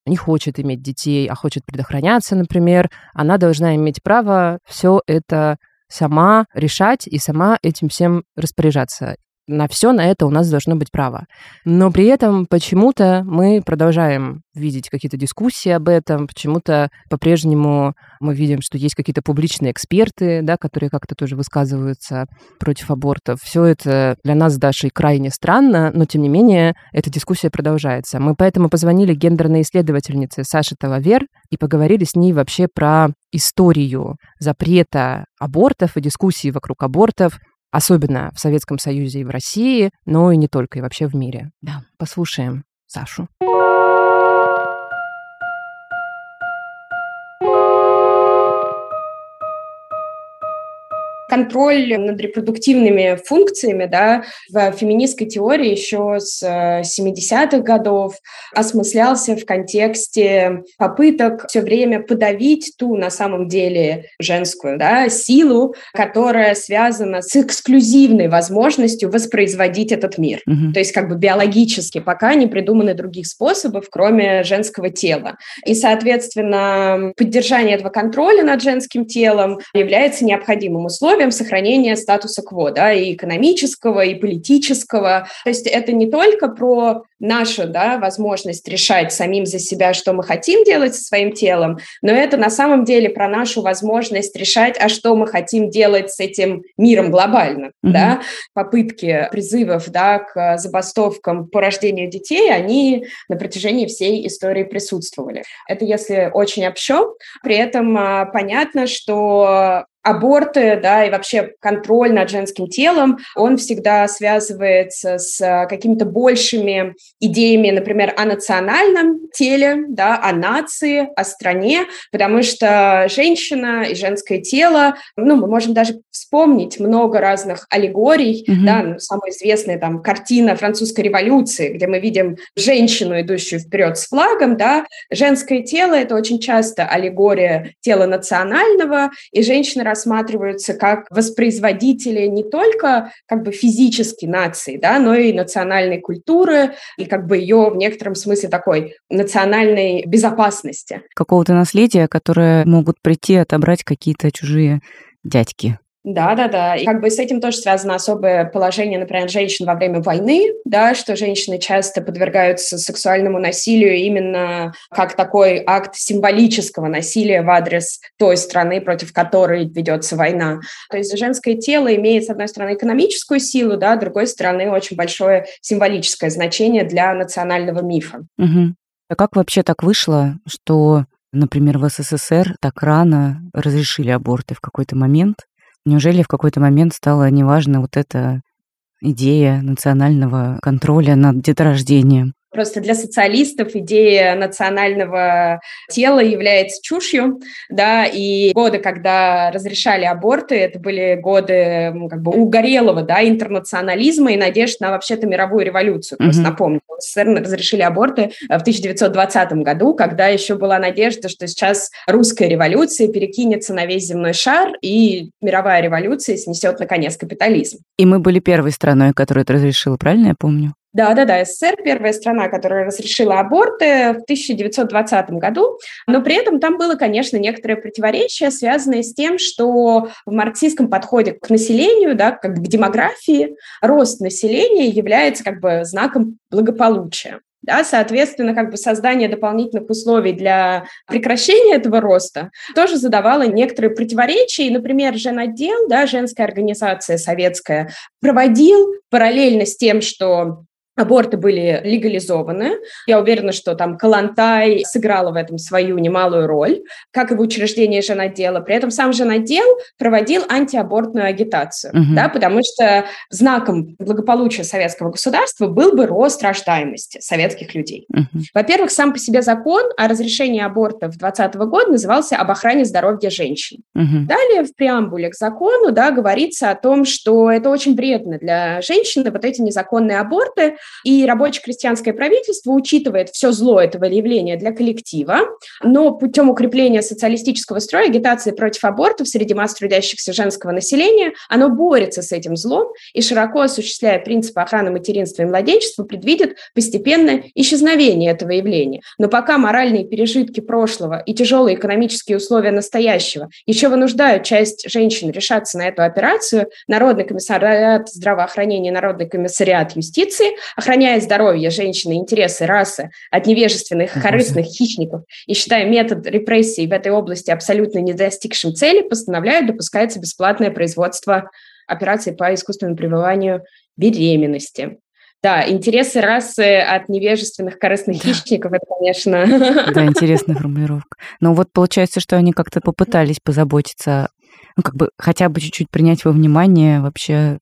[SPEAKER 3] не хочет иметь детей, а хочет предохраняться, например, она должна иметь право все это сама решать и сама этим всем распоряжаться на все на это у нас должно быть право. Но при этом почему-то мы продолжаем видеть какие-то дискуссии об этом, почему-то по-прежнему мы видим, что есть какие-то публичные эксперты, да, которые как-то тоже высказываются против абортов. Все это для нас с крайне странно, но тем не менее эта дискуссия продолжается. Мы поэтому позвонили гендерной исследовательнице Саше Талавер и поговорили с ней вообще про историю запрета абортов и дискуссии вокруг абортов особенно в Советском Союзе и в России, но и не только, и вообще в мире.
[SPEAKER 2] Да.
[SPEAKER 3] Послушаем Сашу.
[SPEAKER 4] Контроль над репродуктивными функциями да, в феминистской теории еще с 70-х э, годов осмыслялся в контексте попыток все время подавить ту, на самом деле, женскую да, силу, которая связана с эксклюзивной возможностью воспроизводить этот мир. Угу. То есть как бы биологически пока не придуманы других способов, кроме женского тела. И, соответственно, поддержание этого контроля над женским телом является необходимым условием, условиям сохранения статуса кво, да, и экономического, и политического. То есть это не только про нашу да, возможность решать самим за себя, что мы хотим делать со своим телом, но это на самом деле про нашу возможность решать, а что мы хотим делать с этим миром глобально. Mm-hmm. Да? Попытки призывов да, к забастовкам по рождению детей, они на протяжении всей истории присутствовали. Это если очень общо. При этом а, понятно, что аборты, да, и вообще контроль над женским телом, он всегда связывается с а, какими-то большими идеями, например, о национальном теле, да, о нации, о стране, потому что женщина и женское тело, ну, мы можем даже вспомнить много разных аллегорий, mm-hmm. да, ну, самая известная там картина французской революции, где мы видим женщину, идущую вперед с флагом, да, женское тело – это очень часто аллегория тела национального, и женщины рассматриваются как воспроизводители не только как бы физически нации, да, но и национальной культуры, и как бы ее в некотором смысле такой национальной безопасности.
[SPEAKER 2] Какого-то наследия, которое могут прийти отобрать какие-то чужие дядьки.
[SPEAKER 4] Да, да, да. И как бы с этим тоже связано особое положение, например, женщин во время войны, да, что женщины часто подвергаются сексуальному насилию именно как такой акт символического насилия в адрес той страны, против которой ведется война. То есть женское тело имеет, с одной стороны, экономическую силу, да, с другой стороны, очень большое символическое значение для национального мифа.
[SPEAKER 2] Угу. А как вообще так вышло, что, например, в СССР так рано разрешили аборты в какой-то момент? Неужели в какой-то момент стало неважно вот эта идея национального контроля над деторождением?
[SPEAKER 4] Просто для социалистов идея национального тела является чушью, да, и годы, когда разрешали аборты, это были годы как бы угорелого, да, интернационализма и надежд на вообще-то мировую революцию. Mm-hmm. Просто напомню, в СССР разрешили аборты в 1920 году, когда еще была надежда, что сейчас русская революция перекинется на весь земной шар, и мировая революция снесет, наконец, капитализм.
[SPEAKER 2] И мы были первой страной, которая это разрешила, правильно я помню?
[SPEAKER 4] Да, да, да, СССР первая страна, которая разрешила аборты в 1920 году, но при этом там было, конечно, некоторое противоречие, связанное с тем, что в марксистском подходе к населению, да, как к демографии, рост населения является как бы знаком благополучия. Да, соответственно, как бы создание дополнительных условий для прекращения этого роста тоже задавало некоторые противоречия. И, например, женотдел, да, женская организация советская, проводил параллельно с тем, что аборты были легализованы. Я уверена, что там Калантай сыграла в этом свою немалую роль, как и в учреждении женотдела. При этом сам женотдел проводил антиабортную агитацию, угу. да, потому что знаком благополучия советского государства был бы рост рождаемости советских людей. Угу. Во-первых, сам по себе закон о разрешении аборта в 2020 года назывался «Об охране здоровья женщин». Угу. Далее в преамбуле к закону да, говорится о том, что это очень вредно для женщины, вот эти незаконные аборты, и рабоче-крестьянское правительство учитывает все зло этого явления для коллектива, но путем укрепления социалистического строя, агитации против абортов среди масс трудящихся женского населения, оно борется с этим злом и, широко осуществляя принципы охраны материнства и младенчества, предвидит постепенное исчезновение этого явления. Но пока моральные пережитки прошлого и тяжелые экономические условия настоящего еще вынуждают часть женщин решаться на эту операцию, Народный комиссариат здравоохранения, Народный комиссариат юстиции охраняя здоровье женщины, интересы расы от невежественных, корыстных хищников и считая метод репрессий в этой области абсолютно не достигшим цели, постановляют допускается бесплатное производство операций по искусственному пребыванию беременности. Да, интересы расы от невежественных корыстных да. хищников, это, конечно...
[SPEAKER 2] Да, интересная формулировка. Но вот получается, что они как-то попытались позаботиться, ну, как бы хотя бы чуть-чуть принять во внимание вообще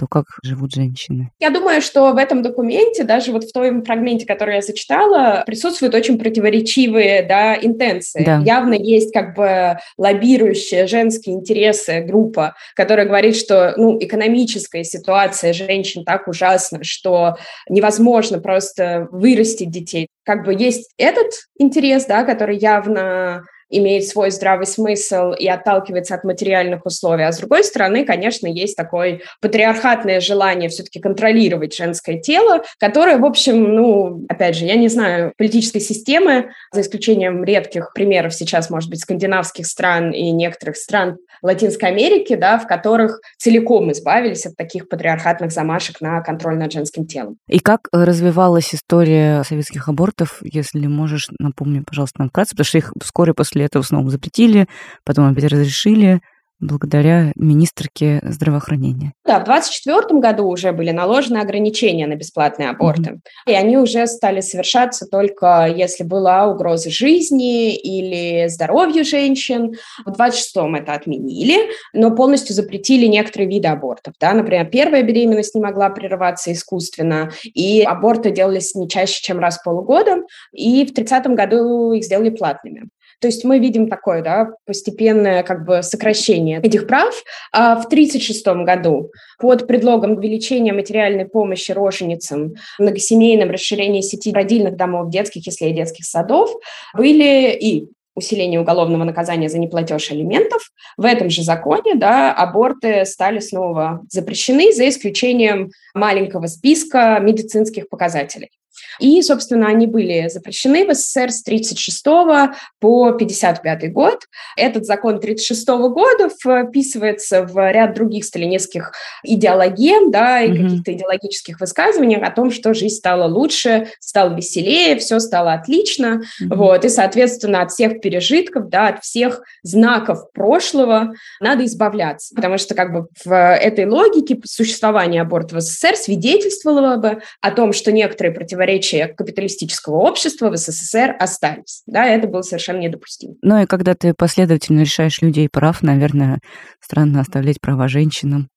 [SPEAKER 2] то как живут женщины?
[SPEAKER 4] Я думаю, что в этом документе, даже вот в том фрагменте, который я зачитала, присутствуют очень противоречивые да, интенции. Да. Явно есть как бы лоббирующая женские интересы группа, которая говорит, что ну, экономическая ситуация женщин так ужасна, что невозможно просто вырастить детей. Как бы есть этот интерес, да, который явно имеет свой здравый смысл и отталкивается от материальных условий. А с другой стороны, конечно, есть такое патриархатное желание все-таки контролировать женское тело, которое, в общем, ну, опять же, я не знаю политической системы, за исключением редких примеров сейчас, может быть, скандинавских стран и некоторых стран Латинской Америки, да, в которых целиком избавились от таких патриархатных замашек на контроль над женским телом.
[SPEAKER 2] И как развивалась история советских абортов, если можешь, напомни, пожалуйста, нам вкратце, потому что их вскоре после этого снова запретили, потом опять разрешили благодаря министрке здравоохранения.
[SPEAKER 4] Да, в 2024 году уже были наложены ограничения на бесплатные аборты. Mm-hmm. И они уже стали совершаться только если была угроза жизни или здоровью женщин. В 26-м это отменили, но полностью запретили некоторые виды абортов. Да? Например, первая беременность не могла прерываться искусственно, и аборты делались не чаще, чем раз в полгода. И в 30-м году их сделали платными. То есть мы видим такое да, постепенное как бы сокращение этих прав. А в 1936 году под предлогом увеличения материальной помощи роженицам, многосемейном расширении сети родильных домов, детских, если и детских садов, были и усиление уголовного наказания за неплатеж алиментов. В этом же законе да, аборты стали снова запрещены за исключением маленького списка медицинских показателей. И, собственно, они были запрещены в СССР с 1936 по 1955 год. Этот закон 1936 года вписывается в ряд других сталинистских идеологем да, и mm-hmm. каких-то идеологических высказываний о том, что жизнь стала лучше, стала веселее, все стало отлично. Mm-hmm. Вот, и, соответственно, от всех пережитков, да, от всех знаков прошлого надо избавляться, потому что как бы в этой логике существование аборта в СССР свидетельствовало бы о том, что некоторые противоречия противоречия капиталистического общества в СССР остались. Да, это было совершенно недопустимо.
[SPEAKER 2] Ну и когда ты последовательно решаешь людей прав, наверное, странно оставлять права женщинам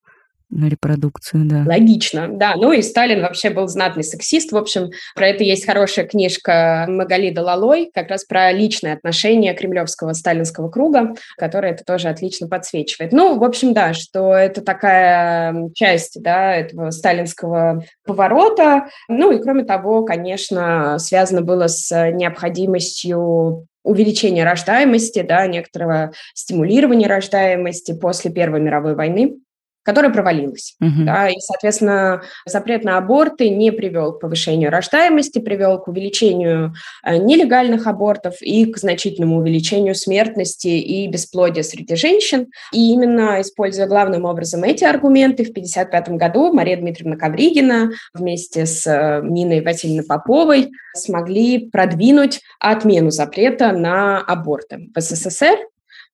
[SPEAKER 2] на репродукцию, да.
[SPEAKER 4] Логично, да. Ну и Сталин вообще был знатный сексист. В общем, про это есть хорошая книжка Магали Лалой, как раз про личные отношения кремлевского сталинского круга, которая это тоже отлично подсвечивает. Ну, в общем, да, что это такая часть, да, этого сталинского поворота. Ну и кроме того, конечно, связано было с необходимостью увеличения рождаемости, да, некоторого стимулирования рождаемости после Первой мировой войны которая провалилась. Угу. Да, и, соответственно, запрет на аборты не привел к повышению рождаемости, привел к увеличению э, нелегальных абортов и к значительному увеличению смертности и бесплодия среди женщин. И именно используя главным образом эти аргументы, в 1955 году Мария Дмитриевна Ковригина вместе с э, Ниной Васильевной Поповой смогли продвинуть отмену запрета на аборты в СССР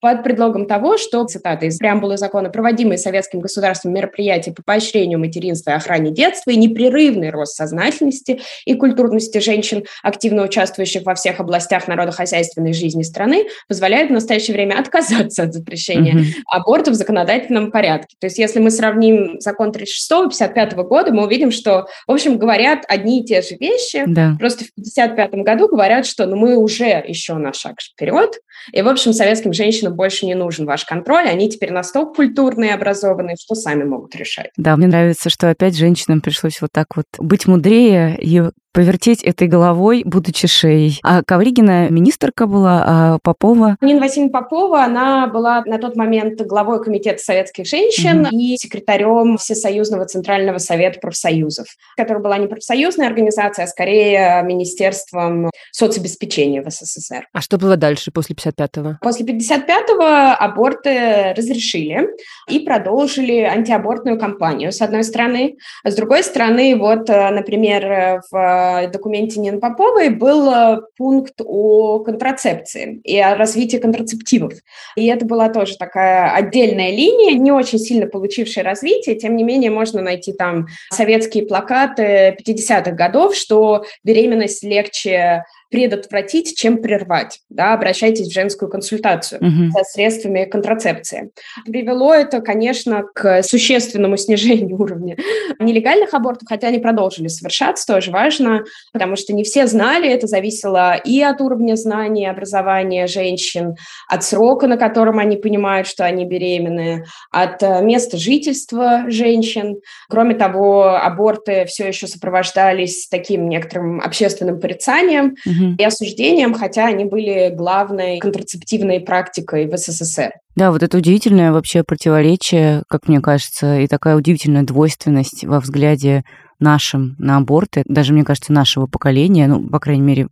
[SPEAKER 4] под предлогом того, что, цитата из преамбулы закона, проводимые советским государством мероприятия по поощрению материнства и охране детства и непрерывный рост сознательности и культурности женщин, активно участвующих во всех областях народохозяйственной жизни страны, позволяют в настоящее время отказаться от запрещения mm-hmm. аборта в законодательном порядке. То есть если мы сравним закон 36-55 года, мы увидим, что, в общем, говорят одни и те же вещи, да. просто в 55 году говорят, что ну, мы уже еще на шаг вперед, и, в общем, советским женщинам больше не нужен ваш контроль, они теперь настолько культурные образованные, что сами могут решать.
[SPEAKER 2] Да, мне нравится, что опять женщинам пришлось вот так вот быть мудрее и повертеть этой головой, будучи шеей. А Ковригина министрка была, а Попова?
[SPEAKER 4] Нина Васильевна Попова, она была на тот момент главой Комитета советских женщин угу. и секретарем Всесоюзного Центрального совета профсоюзов, которая была не профсоюзная организация, а скорее Министерством соцобеспечения в СССР.
[SPEAKER 3] А что было дальше после 55-го?
[SPEAKER 4] После 55-го аборты разрешили и продолжили антиабортную кампанию, с одной стороны. А с другой стороны, вот, э, например, в документе Нины Поповой был э, пункт о контрацепции и о развитии контрацептивов. И это была тоже такая отдельная линия, не очень сильно получившая развитие, тем не менее можно найти там советские плакаты 50-х годов, что беременность легче предотвратить, чем прервать. Да, обращайтесь в женскую консультацию угу. со средствами контрацепции. Привело это, конечно, к существенному снижению уровня нелегальных абортов, хотя они продолжили совершаться, тоже важно, потому что не все знали, это зависело и от уровня знаний, образования женщин, от срока, на котором они понимают, что они беременны, от э, места жительства женщин. Кроме того, аборты все еще сопровождались таким некоторым общественным порицанием, угу угу. и осуждением, хотя они были главной контрацептивной практикой в СССР.
[SPEAKER 2] Да, вот это удивительное вообще противоречие, как мне кажется, и такая удивительная двойственность во взгляде нашим на аборты, даже, мне кажется, нашего поколения, ну, по крайней мере,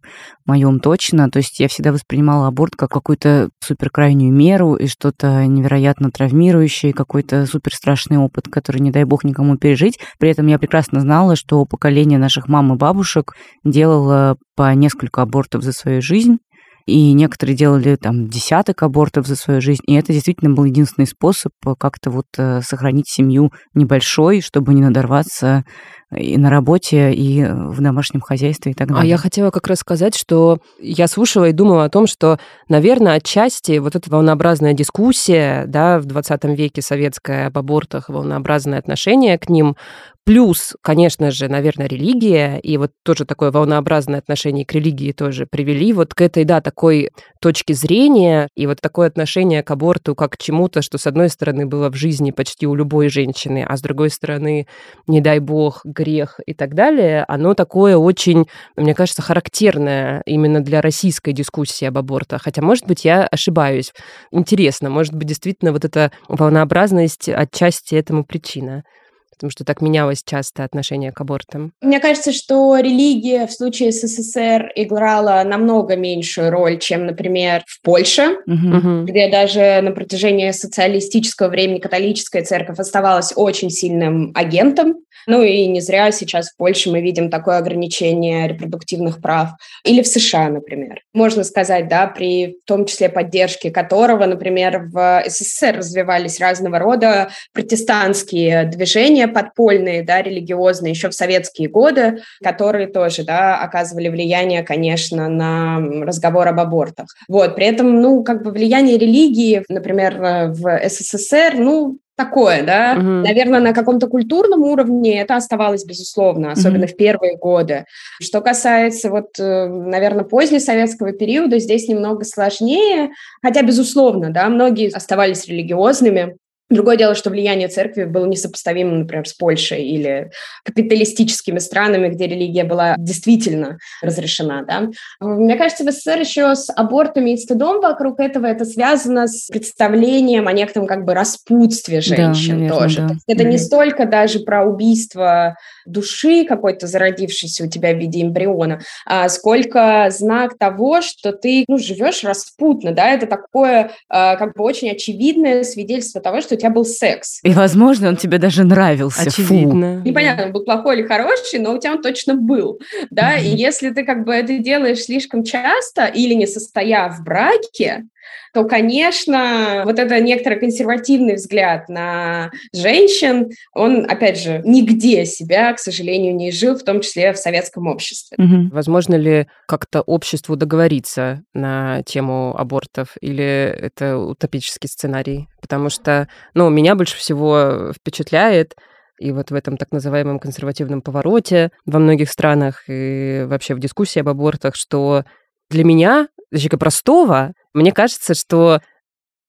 [SPEAKER 2] моем точно. То есть я всегда воспринимала аборт как какую-то суперкрайнюю меру и что-то невероятно травмирующее, какой-то супер страшный опыт, который, не дай бог, никому пережить. При этом я прекрасно знала, что поколение наших мам и бабушек делало по несколько абортов за свою жизнь, и некоторые делали там десяток абортов за свою жизнь, и это действительно был единственный способ как-то вот э, сохранить семью небольшой, чтобы не надорваться и на работе, и в домашнем хозяйстве и так далее.
[SPEAKER 3] А я хотела как раз сказать, что я слушала и думала о том, что, наверное, отчасти вот эта волнообразная дискуссия, да, в 20 веке советская об абортах, волнообразное отношение к ним Плюс, конечно же, наверное, религия, и вот тоже такое волнообразное отношение к религии тоже привели вот к этой, да, такой точке зрения, и вот такое отношение к аборту как к чему-то, что, с одной стороны, было в жизни почти у любой женщины, а с другой стороны, не дай бог, грех и так далее, оно такое очень, мне кажется, характерное именно для российской дискуссии об абортах. Хотя, может быть, я ошибаюсь. Интересно, может быть, действительно вот эта волнообразность отчасти этому причина потому что так менялось часто отношение к абортам?
[SPEAKER 4] Мне кажется, что религия в случае СССР играла намного меньшую роль, чем, например, в Польше, угу. где даже на протяжении социалистического времени католическая церковь оставалась очень сильным агентом. Ну и не зря сейчас в Польше мы видим такое ограничение репродуктивных прав. Или в США, например. Можно сказать, да, при в том числе поддержке которого, например, в СССР развивались разного рода протестантские движения, подпольные, да, религиозные еще в советские годы, которые тоже, да, оказывали влияние, конечно, на разговор об абортах. Вот, при этом, ну, как бы влияние религии, например, в СССР, ну, такое, да. Угу. Наверное, на каком-то культурном уровне это оставалось, безусловно, особенно угу. в первые годы. Что касается, вот, э, наверное, позднесоветского периода, здесь немного сложнее, хотя, безусловно, да, многие оставались религиозными, Другое дело, что влияние церкви было несопоставимо, например, с Польшей или капиталистическими странами, где религия была действительно разрешена. Да? Мне кажется, в СССР еще с абортами и стыдом вокруг этого это связано с представлением о некотором как бы распутстве женщин да, наверное, тоже. Да. То есть это mm-hmm. не столько даже про убийство души какой-то зародившейся у тебя в виде эмбриона, а сколько знак того, что ты ну, живешь распутно. Да? Это такое а, как бы очень очевидное свидетельство того, что у тебя был секс.
[SPEAKER 2] И, возможно, он тебе даже нравился.
[SPEAKER 3] Очевидно.
[SPEAKER 4] Фу. Непонятно, он был плохой или хороший, но у тебя он точно был. Да? И если ты как бы это делаешь слишком часто или не состояв в браке, то, конечно, вот это некоторый консервативный взгляд на женщин, он, опять же, нигде себя, к сожалению, не жил, в том числе в советском обществе.
[SPEAKER 3] Угу. Возможно ли как-то обществу договориться на тему абортов, или это утопический сценарий? Потому что, ну, меня больше всего впечатляет и вот в этом так называемом консервативном повороте во многих странах и вообще в дискуссии об абортах, что для меня, человека простого, мне кажется, что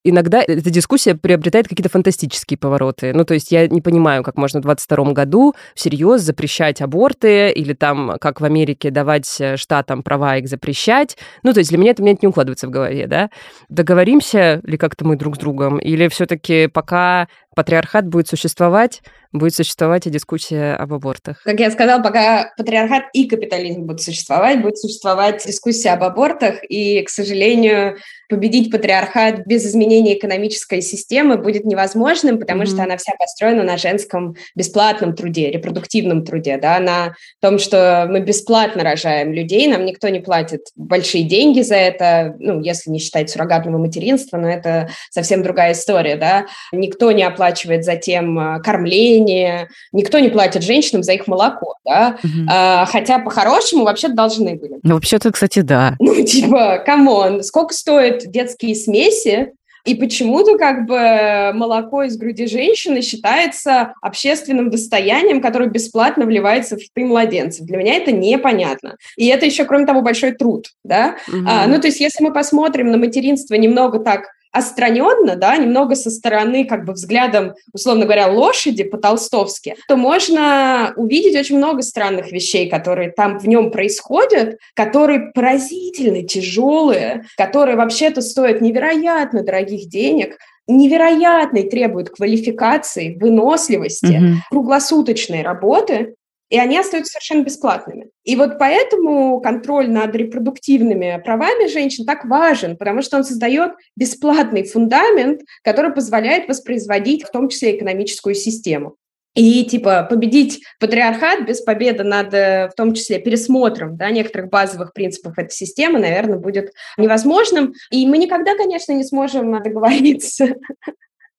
[SPEAKER 3] иногда эта дискуссия приобретает какие-то фантастические повороты. Ну, то есть я не понимаю, как можно в 22 году всерьез запрещать аборты или там, как в Америке, давать э, штатам права их запрещать. Ну, то есть для меня это, мне не укладывается в голове, да? Договоримся ли как-то мы друг с другом? Или все таки пока патриархат будет существовать, будет существовать и дискуссия об абортах.
[SPEAKER 4] Как я сказала, пока патриархат и капитализм будут существовать, будет существовать дискуссия об абортах, и, к сожалению, победить патриархат без изменения экономической системы будет невозможным, потому mm-hmm. что она вся построена на женском бесплатном труде, репродуктивном труде, да, на том, что мы бесплатно рожаем людей, нам никто не платит большие деньги за это, ну, если не считать суррогатного материнства, но это совсем другая история, да, никто не оплачивает оплачивает затем а, кормление, никто не платит женщинам за их молоко, да, угу. а, хотя по-хорошему вообще должны были.
[SPEAKER 2] Ну, вообще-то, кстати, да.
[SPEAKER 4] Ну, типа, come on, сколько стоят детские смеси, и почему-то как бы молоко из груди женщины считается общественным достоянием, которое бесплатно вливается в рты младенцев. Для меня это непонятно. И это еще, кроме того, большой труд, да. Угу. А, ну, то есть, если мы посмотрим на материнство немного так отстраненно, да, немного со стороны, как бы взглядом, условно говоря, лошади по-толстовски, то можно увидеть очень много странных вещей, которые там в нем происходят, которые поразительно тяжелые, которые вообще-то стоят невероятно дорогих денег, невероятной требуют квалификации, выносливости, mm-hmm. круглосуточной работы, и они остаются совершенно бесплатными. И вот поэтому контроль над репродуктивными правами женщин так важен, потому что он создает бесплатный фундамент, который позволяет воспроизводить в том числе экономическую систему. И типа победить патриархат без победы над, э, в том числе, пересмотром да, некоторых базовых принципов этой системы, наверное, будет невозможным. И мы никогда, конечно, не сможем договориться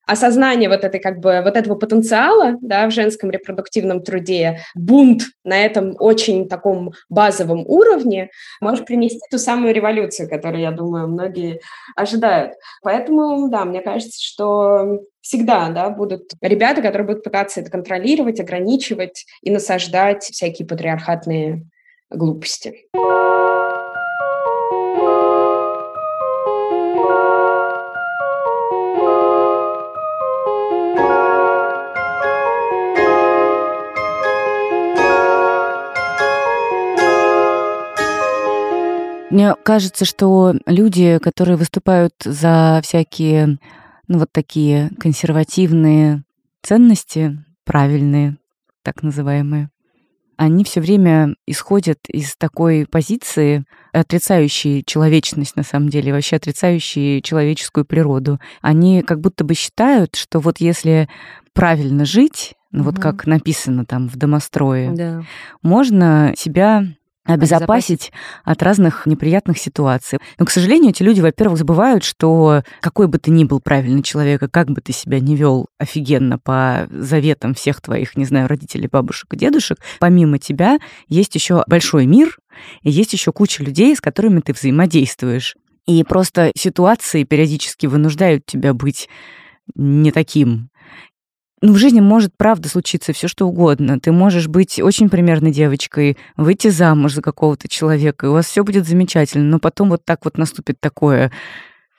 [SPEAKER 4] осознание вот этой как бы вот этого потенциала да, в женском репродуктивном труде, бунт на этом очень таком базовом уровне может принести ту самую революцию, которую, я думаю, многие ожидают. Поэтому, да, мне кажется, что всегда да, будут ребята, которые будут пытаться это контролировать, ограничивать и насаждать всякие патриархатные глупости.
[SPEAKER 2] Мне кажется, что люди, которые выступают за всякие, ну вот такие консервативные ценности, правильные, так называемые, они все время исходят из такой позиции, отрицающей человечность, на самом деле, вообще отрицающей человеческую природу. Они как будто бы считают, что вот если правильно жить, ну угу. вот как написано там в домострое, да. можно себя обезопасить от разных неприятных ситуаций. Но, к сожалению, эти люди, во-первых, забывают, что какой бы ты ни был правильный человек, и как бы ты себя не вел офигенно по заветам всех твоих, не знаю, родителей, бабушек и дедушек, помимо тебя есть еще большой мир, и есть еще куча людей, с которыми ты взаимодействуешь. И просто ситуации периодически вынуждают тебя быть не таким ну, в жизни может, правда, случиться все что угодно. Ты можешь быть очень примерной девочкой, выйти замуж за какого-то человека, и у вас все будет замечательно, но потом вот так вот наступит такое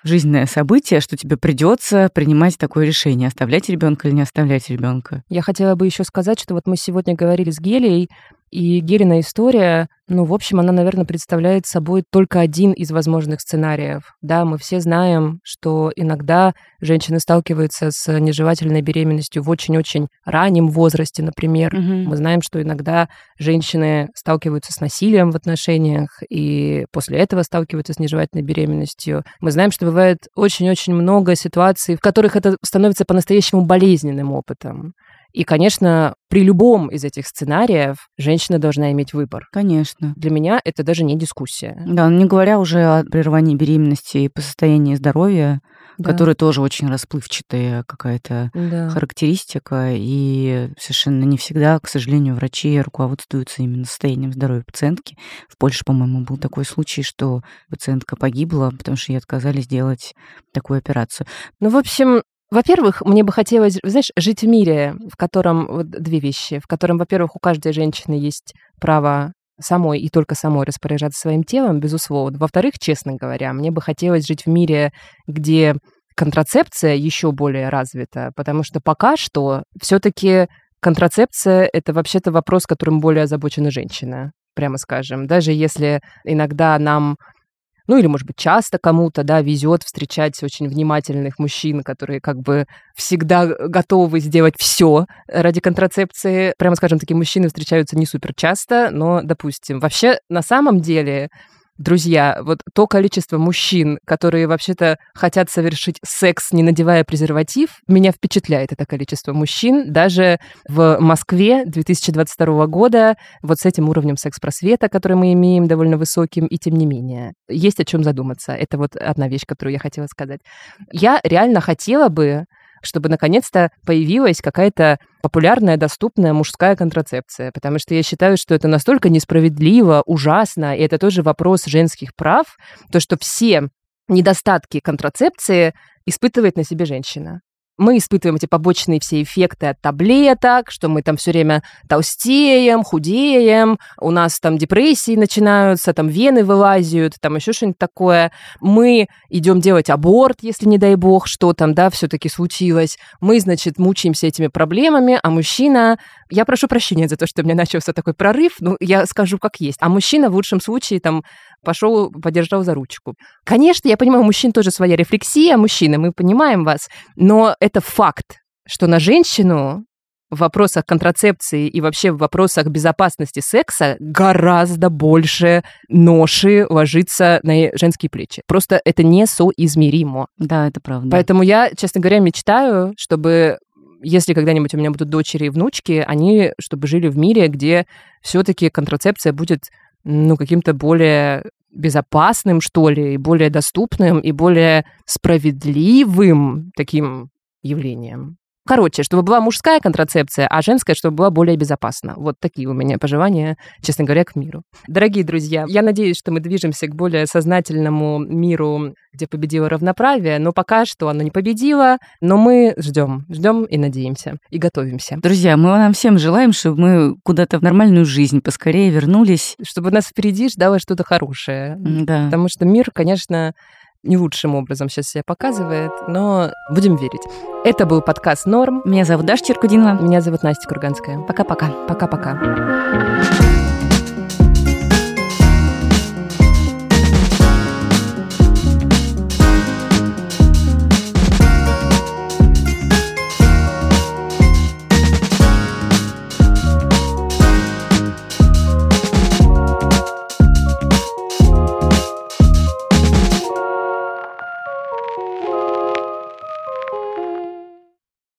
[SPEAKER 2] жизненное событие, что тебе придется принимать такое решение, оставлять ребенка или не оставлять ребенка.
[SPEAKER 3] Я хотела бы еще сказать, что вот мы сегодня говорили с Гелией и Герина история, ну, в общем, она, наверное, представляет собой только один из возможных сценариев. Да, мы все знаем, что иногда женщины сталкиваются с нежелательной беременностью в очень-очень раннем возрасте, например. Угу. Мы знаем, что иногда женщины сталкиваются с насилием в отношениях и после этого сталкиваются с нежелательной беременностью. Мы знаем, что бывает очень-очень много ситуаций, в которых это становится по-настоящему болезненным опытом. И, конечно, при любом из этих сценариев женщина должна иметь выбор.
[SPEAKER 2] Конечно.
[SPEAKER 3] Для меня это даже не дискуссия.
[SPEAKER 2] Да, не говоря уже о прерывании беременности по состоянию здоровья,
[SPEAKER 3] Да.
[SPEAKER 2] которая тоже очень расплывчатая какая-то
[SPEAKER 3] Да.
[SPEAKER 2] характеристика, и совершенно не всегда, к сожалению, врачи руководствуются именно состоянием здоровья пациентки. В Польше, по-моему, был такой случай, что пациентка погибла, потому что ей отказались делать такую операцию.
[SPEAKER 3] Ну, в общем, во-первых, мне бы хотелось, знаешь, жить в мире, в котором вот две вещи, в котором, во-первых, у каждой женщины есть право самой и только самой распоряжаться своим телом, безусловно. Во-вторых, честно говоря, мне бы хотелось жить в мире, где контрацепция еще более развита, потому что пока что все-таки контрацепция это вообще-то вопрос, которым более озабочена женщина, прямо скажем. Даже если иногда нам ну или, может быть, часто кому-то, да, везет встречать очень внимательных мужчин, которые как бы всегда готовы сделать все ради контрацепции. Прямо скажем, такие мужчины встречаются не супер часто, но, допустим, вообще на самом деле Друзья, вот то количество мужчин, которые вообще-то хотят совершить секс, не надевая презерватив, меня впечатляет это количество мужчин. Даже в Москве 2022 года вот с этим уровнем секс-просвета, который мы имеем, довольно высоким, и тем не менее. Есть о чем задуматься. Это вот одна вещь, которую я хотела сказать. Я реально хотела бы, чтобы наконец-то появилась какая-то популярная, доступная мужская контрацепция, потому что я считаю, что это настолько несправедливо, ужасно, и это тоже вопрос женских прав, то, что все недостатки контрацепции испытывает на себе женщина. Мы испытываем эти побочные все эффекты от таблеток, что мы там все время толстеем, худеем, у нас там депрессии начинаются, там вены вылазят, там еще что-нибудь такое. Мы идем делать аборт, если не дай бог, что там, да, все-таки случилось. Мы, значит, мучаемся этими проблемами, а мужчина... Я прошу прощения за то, что у меня начался такой прорыв, ну, я скажу как есть. А мужчина в лучшем случае там пошел, подержал за ручку. Конечно, я понимаю, у мужчин тоже своя рефлексия, мужчины, мы понимаем вас, но это факт, что на женщину в вопросах контрацепции и вообще в вопросах безопасности секса гораздо больше ноши ложится на женские плечи. Просто это несоизмеримо.
[SPEAKER 2] Да, это правда.
[SPEAKER 3] Поэтому я, честно говоря, мечтаю, чтобы если когда-нибудь у меня будут дочери и внучки, они чтобы жили в мире, где все-таки контрацепция будет ну, каким-то более безопасным, что ли, и более доступным, и более справедливым таким явлением. Короче, чтобы была мужская контрацепция, а женская, чтобы была более безопасна. Вот такие у меня пожелания, честно говоря, к миру. Дорогие друзья, я надеюсь, что мы движемся к более сознательному миру, где победило равноправие, но пока что оно не победило, но мы ждем, ждем и надеемся, и готовимся.
[SPEAKER 2] Друзья, мы вам всем желаем, чтобы мы куда-то в нормальную жизнь поскорее вернулись.
[SPEAKER 3] Чтобы нас впереди ждало что-то хорошее.
[SPEAKER 2] Да.
[SPEAKER 3] Потому что мир, конечно, не лучшим образом сейчас себя показывает, но будем верить. Это был подкаст «Норм».
[SPEAKER 2] Меня зовут Даша Черкудинова.
[SPEAKER 3] Меня зовут Настя Курганская.
[SPEAKER 2] Пока-пока.
[SPEAKER 3] Пока-пока.